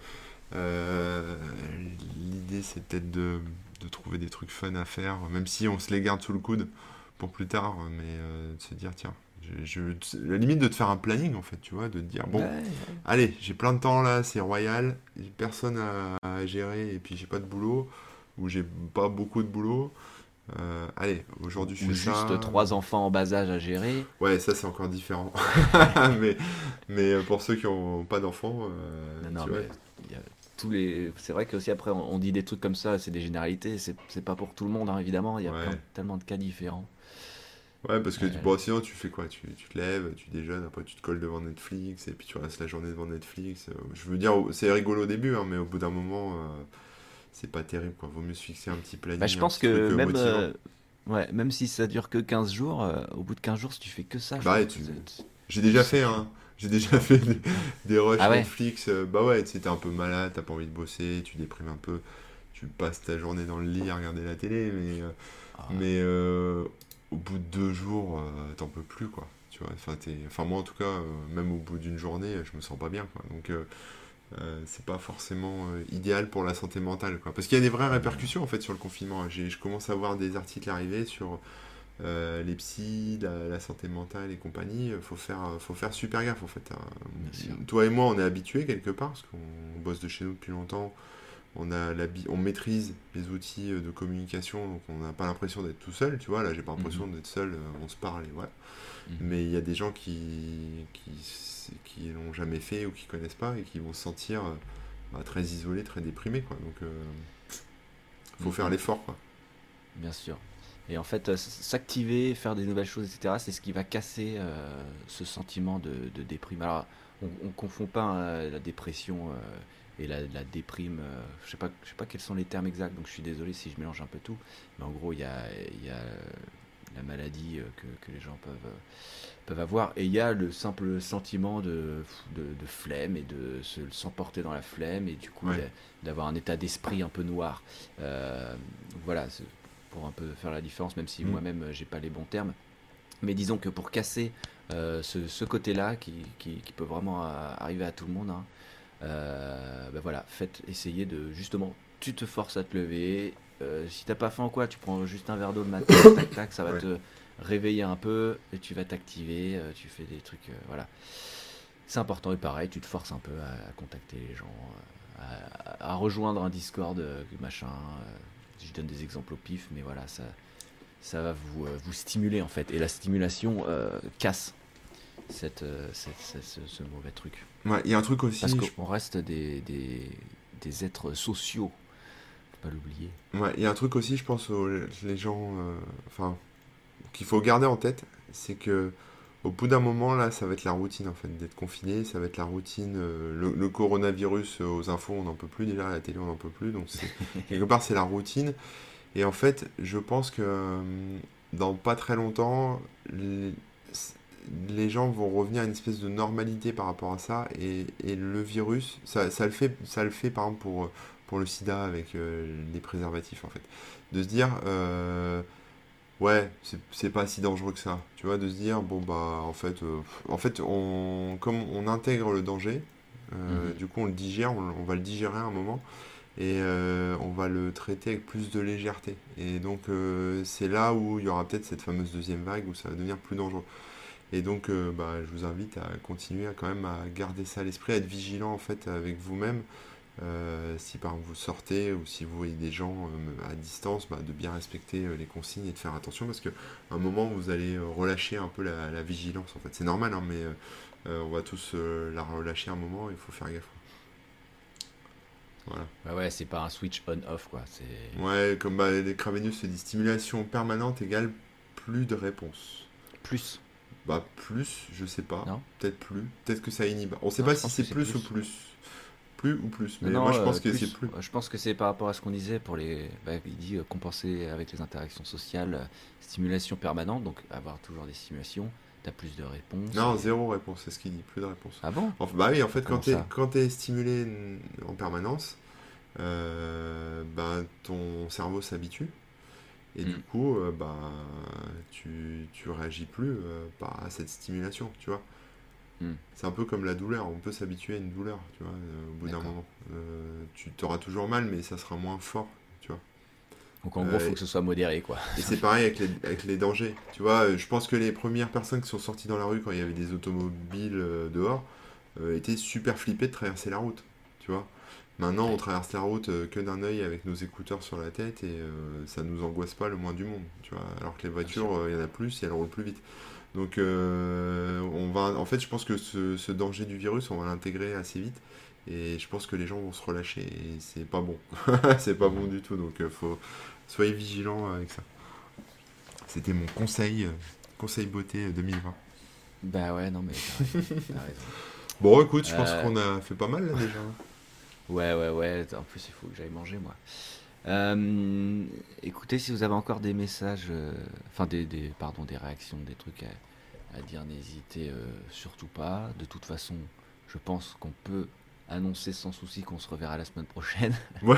l'idée, c'est peut-être de, de trouver des trucs fun à faire, même si on se les garde sous le coude pour plus tard, mais euh, de se dire, tiens, je, je- la limite de te faire un planning, en fait, tu vois, de te dire, bon, Ouais, ouais. allez, j'ai plein de temps là, c'est royal, j'ai personne à, à gérer, et puis j'ai pas de boulot, ou j'ai pas beaucoup de boulot. Euh, allez, aujourd'hui je Ou fais juste ça. trois enfants en bas âge à gérer. Ouais, ça c'est encore différent. mais, mais euh, pour ceux qui n'ont pas d'enfants, euh, Y a tous les. C'est vrai que aussi après on, dit des trucs comme ça, c'est des généralités. C'est pas pour tout le monde, hein, évidemment. Il y a Ouais. plein- tellement de cas différents. Ouais, parce que tu- Ouais. bon, sinon tu fais quoi? Tu, tu te lèves, tu déjeunes, après tu te colles devant Netflix et puis tu restes la journée devant Netflix. Euh, Je veux dire, c'est rigolo au début, hein, mais au bout d'un moment, euh, c'est pas terrible quoi. Vaut mieux se fixer un petit planning. Bah, je pense que euh, même, euh, ouais, même si ça dure que 15 jours, euh, au bout de 15 jours, si tu fais que ça, Bah ouais, tu- J'ai déjà fait, hein. J'ai déjà fait des, des rushs Ah ouais Netflix. euh, bah ouais, tu sais, t'es un peu malade, t'as pas envie de bosser, tu déprimes un peu, tu passes ta journée dans le lit à regarder la télé, mais, euh, Ah, mais euh, au bout de deux jours, euh, t'en peux plus, quoi. Tu vois, enfin, enfin, moi en tout cas, euh, même au bout d'une journée, je me sens pas bien, quoi. Donc, euh, c'est pas forcément euh, idéal pour la santé mentale, quoi. Parce qu'il y a des vraies répercussions, en fait, sur le confinement. Je commence à voir des articles arriver sur euh, les psys, la, la santé mentale et compagnie, euh, faut faire, euh, faut faire super gaffe en fait. hein. Toi et moi, on est habitués quelque part parce qu'on bosse de chez nous depuis longtemps. On, a l'habi- on maîtrise les outils de communication, donc on n'a pas l'impression d'être tout seul, tu vois. Là, j'ai pas l'impression d'être seul, on se parle et voilà. Mhm. Mais il y a des gens qui, qui, qui l'ont jamais fait ou qui connaissent pas et qui vont se sentir bah, très isolés, très déprimés, quoi. Donc, euh, faut Mhm. faire l'effort, quoi. Bien sûr. Et en fait, euh, s'activer, faire des nouvelles choses, etc., c'est ce qui va casser euh, ce sentiment de, de déprime. Alors, on, on confond pas euh, la dépression euh, et la, la déprime. euh, je sais pas, je sais pas quels sont les termes exacts, donc je suis désolé si je mélange un peu tout. Mais en gros, il y a, il y a la maladie que, que les gens peuvent, peuvent avoir, et il y a le simple sentiment de, de, de flemme et de se s'emporter dans la flemme, et du coup Ouais. d'avoir un état d'esprit un peu noir. Voilà, pour un peu faire la différence, même si Mm. moi-même euh, j'ai pas les bons termes. Mais disons que pour casser euh, ce, ce côté-là, qui, qui, qui peut vraiment euh, arriver à tout le monde, hein, euh, ben voilà, faites essayer de justement, tu te forces à te lever. euh, si t'as pas faim ou quoi, tu prends juste un verre d'eau le matin, tac tac, ça va Ouais. te réveiller un peu et tu vas t'activer. tu fais des trucs, voilà. C'est important et pareil, tu te forces un peu à, à contacter les gens, à, à rejoindre un Discord, machin. Je donne des exemples au pif, mais voilà, ça, ça va vous, euh, vous stimuler en fait. Et la stimulation euh, casse cette, euh, cette- cette- ce, ce mauvais truc. Ouais, il y a un truc aussi. Parce qu'on reste des, des, des êtres sociaux, faut pas l'oublier. Ouais, il y a un truc aussi, je pense, aux les gens, enfin, qu'il faut garder en tête, c'est que au bout d'un moment, là, ça va être la routine, en fait, d'être confiné, ça va être la routine. euh, le, le coronavirus euh, aux infos, on n'en peut plus, déjà, à la télé, on n'en peut plus, donc quelque part, c'est la routine. Et en fait, je pense que euh, dans pas très longtemps, les, les gens vont revenir à une espèce de normalité par rapport à ça, et, et le virus, ça, ça le fait, ça le fait, par exemple, pour pour le sida avec les préservatifs en fait. De se dire ouais c'est- pas si dangereux que ça. Tu vois, de se dire bon bah en fait euh, en fait on comme on intègre le danger, euh, Mhm. du coup on le digère, on, on va le digérer à un moment et euh, on va le traiter avec plus de légèreté. Et donc c'est là où il y aura peut-être cette fameuse deuxième vague où ça va devenir plus dangereux. Et donc bah, je vous invite à continuer à quand même à garder ça à l'esprit, à être vigilant en fait avec vous-même. Euh, si par exemple vous sortez ou si vous voyez des gens euh, à distance, bah, de bien respecter euh, les consignes et de faire attention parce qu'à un moment vous allez relâcher un peu la, la vigilance en fait. C'est normal, hein, mais on va tous la relâcher un moment, il faut faire gaffe. Voilà. Ouais, ouais, c'est pas un switch on-off, quoi. Ouais, comme bah, les Cravenius se dit, stimulation permanente égale plus de réponses. plus. Bah plus, je sais pas. Peut-être plus. Peut-être que ça inhibe. On sait Non, pas si c'est que c'est plus, plus. ou plus. Plus ou plus. Mais Non, moi je euh, pense que c'est plus. Je pense que c'est par rapport à ce qu'on disait pour les. bah, il dit euh, compenser avec les interactions sociales, euh, stimulation permanente, donc avoir toujours des stimulations. T'as plus de réponses. Non, et- zéro réponse, c'est ce qu'il dit, plus de réponse. Ah bon? Enfin, bah oui, en fait, quand t'es quand t'es stimulé en permanence, euh, bah, ton cerveau s'habitue. Et du Mm. coup, euh, bah, tu, tu réagis plus euh, par- à cette stimulation, tu vois. Mm. C'est un peu comme la douleur, on peut s'habituer à une douleur, tu vois, euh, au bout d'un moment. Euh, tu t'auras toujours mal, mais ça sera moins fort, tu vois. Donc en gros, Euh, faut que ce soit modéré, quoi. Et c'est pareil avec les, avec les dangers. Tu vois, euh, je pense que les premières personnes qui sont sorties dans la rue quand il y avait des automobiles euh, dehors euh, étaient super flippées de traverser la route. Tu vois. Maintenant, on traverse la route euh, que d'un œil avec nos écouteurs sur la tête et euh, ça nous angoisse pas le moins du monde, tu vois. Alors que les voitures, euh, il y en a plus et elles roulent plus vite. Donc, on va, en fait, je pense que ce, ce danger du virus, on va l'intégrer assez vite et je pense que les gens vont se relâcher et c'est pas bon. c'est pas bon du tout. Donc, faut soyez vigilants avec ça. C'était mon conseil, conseil beauté 2020. Bah ouais, non mais t'as raison. Bon, écoute, je pense qu'on a fait pas mal là déjà. Ouais, ouais, ouais. En plus, il faut que j'aille manger, moi. Euh, écoutez, si vous avez encore des messages, euh, enfin des, des, pardon, des réactions, des trucs à, dire, n'hésitez euh, surtout pas. De toute façon, je pense qu'on peut annoncer sans souci qu'on se reverra la semaine prochaine. Ouais,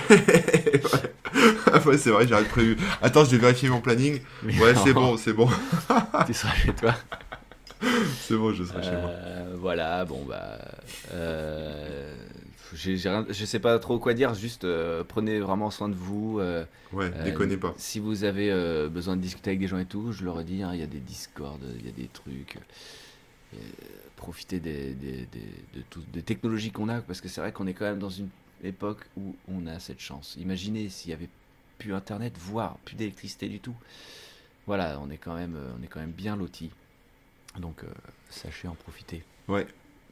ouais. c'est vrai, j'avais prévu. Attends, je vais vérifier mon planning. ouais, c'est bon, c'est bon. tu seras chez toi. c'est bon, je serai chez moi. Voilà, bon bah je sais pas trop quoi dire, juste euh, prenez vraiment soin de vous. Euh, ouais, euh, déconnez pas. Si vous avez besoin de discuter avec des gens et tout, je leur ai dit, hein, il y a des Discord, il y a des trucs. profitez des, des, de des technologies qu'on a, parce que c'est vrai qu'on est quand même dans une époque où on a cette chance. Imaginez s'il y avait plus Internet, voire plus d'électricité du tout. Voilà, on est quand même, on est quand même bien lotis. Donc, sachez en profiter. Ouais,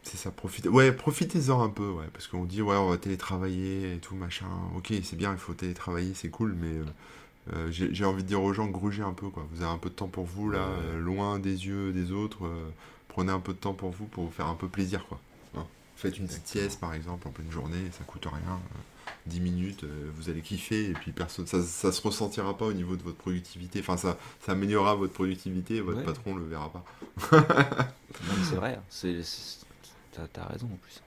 c'est ça, profitez. Ouais, profitez-en un peu, ouais. Parce qu'on dit, ouais, on va télétravailler et tout, machin. Ok, c'est bien, il faut télétravailler, c'est cool, mais euh, euh, j'ai envie de dire aux gens, grugez un peu, quoi. Vous avez un peu de temps pour vous, là, euh, loin des yeux des autres. prenez un peu de temps pour vous, pour vous faire un peu plaisir, quoi. Hein. Faites une petite sieste, par exemple, en pleine journée, ça coûte rien. 10 minutes, vous allez kiffer, et puis personne, ça, ça se ressentira pas au niveau de votre productivité. Enfin, ça, ça améliorera votre productivité, et votre patron le verra pas. c'est vrai, hein. c'est t'as raison en plus.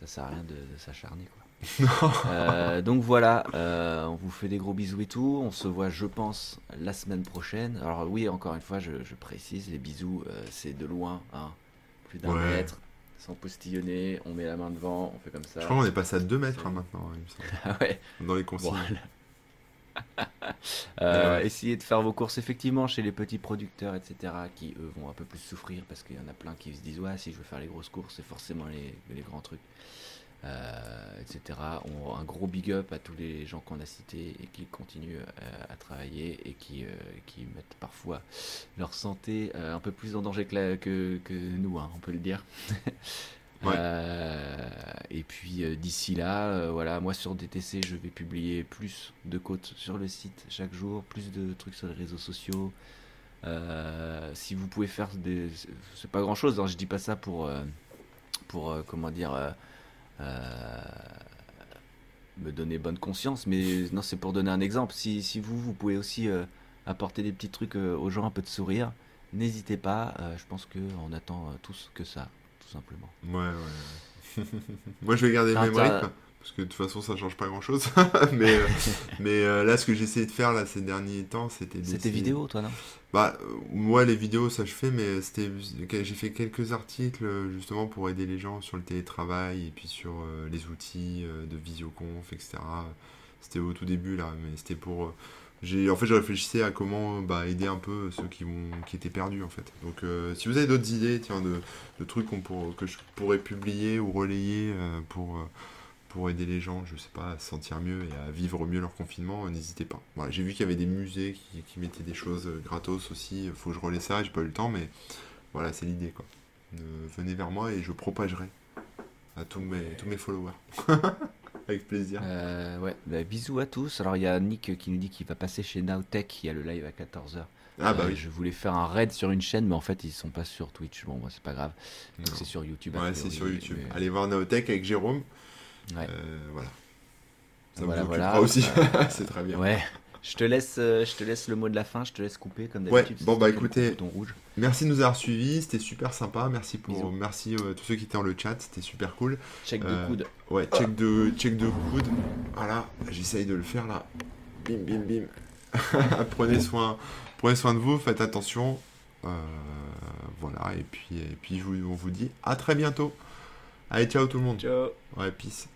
Ça sert à rien de, s'acharner quoi. Euh, donc voilà, euh, on vous fait des gros bisous et tout. On se voit, je pense, la semaine prochaine. Alors oui, encore une fois, je, précise, les bisous, euh, c'est de loin, hein, plus d'un mètre, sans postillonner. On met la main devant, on fait comme ça. Je crois qu'on est passé à 2 mètres hein, maintenant. Ah ouais. Dans les consignes. Euh, essayez de faire vos courses effectivement chez les petits producteurs, etc., qui eux vont un peu plus souffrir parce qu'il y en a plein qui se disent ouais, si je veux faire les grosses courses, c'est forcément les, les, grands trucs, euh, etc. On, un gros big up à tous les gens qu'on a cités et qui continuent euh, à travailler et qui, qui mettent parfois leur santé un peu plus en danger que, que, que nous, hein, on peut le dire. Euh, et puis euh, d'ici là, euh, voilà, moi sur DTC, je vais publier plus de côtes sur le site chaque jour, plus de trucs sur les réseaux sociaux. si vous pouvez faire des, c'est pas grand chose. Hein, je dis pas ça pour, pour comment dire, me donner bonne conscience, mais non, c'est pour donner un exemple. Si, si vous, vous pouvez aussi apporter des petits trucs aux gens, un peu de sourire, n'hésitez pas. je pense que on attend tous que ça simplement. Ouais, ouais. Moi, je vais garder le même rythme. Parce que de toute façon, ça change pas grand chose. mais euh, mais euh, là, ce que j'ai essayé de faire là, ces derniers temps, c'était. C'était vidéo, toi, non? Bah, moi, les vidéos, ça je fais, mais c'était j'ai fait quelques articles justement pour aider les gens sur le télétravail et puis sur euh, les outils de visioconf, etc. C'était au tout début là, mais c'était pour en fait je réfléchissais à comment bah, aider un peu ceux qui étaient perdus en fait. Donc euh, si vous avez d'autres idées tiens de, trucs que je pourrais publier ou relayer euh, pour euh, pour aider les gens je sais pas à se sentir mieux et à vivre mieux leur confinement n'hésitez pas. J'ai vu qu'il y avait des musées qui, mettaient des choses gratos aussi. Faut que je relaie ça j'ai pas eu le temps mais voilà c'est l'idée quoi. Venez vers moi et je propagerai à tous mes followers Avec plaisir. Euh, ouais, bah, bisous à tous. Alors il y a Nick qui nous dit qu'il va passer chez Nowtech, il y a le live à 14h. Ah bah euh, oui. Je voulais faire un raid sur une chaîne, mais en fait ils sont pas sur Twitch. Bon, c'est pas grave. Donc c'est sur YouTube. Ouais, c'est sur YouTube. Allez voir Nowtech avec Jérôme. Ouais. Euh, voilà. Ça voilà, voilà. aussi. c'est très bien. Ouais. Je te laisse, euh, je te laisse le mot de la fin. Je te laisse couper comme d'habitude. Ouais. Bon bah écoutez, rouge. merci de nous avoir suivis. C'était super sympa. Merci pour, merci euh, tous ceux qui étaient dans le chat. C'était super cool. Check de euh, coude. Ouais, check de, check de coude. Voilà, j'essaye de le faire là. Bim, bim, bim. prenez soin, prenez soin de vous. Faites attention. voilà. Et puis, et puis, on vous dit à très bientôt. Allez, ciao tout le monde. Ciao. Ouais, peace.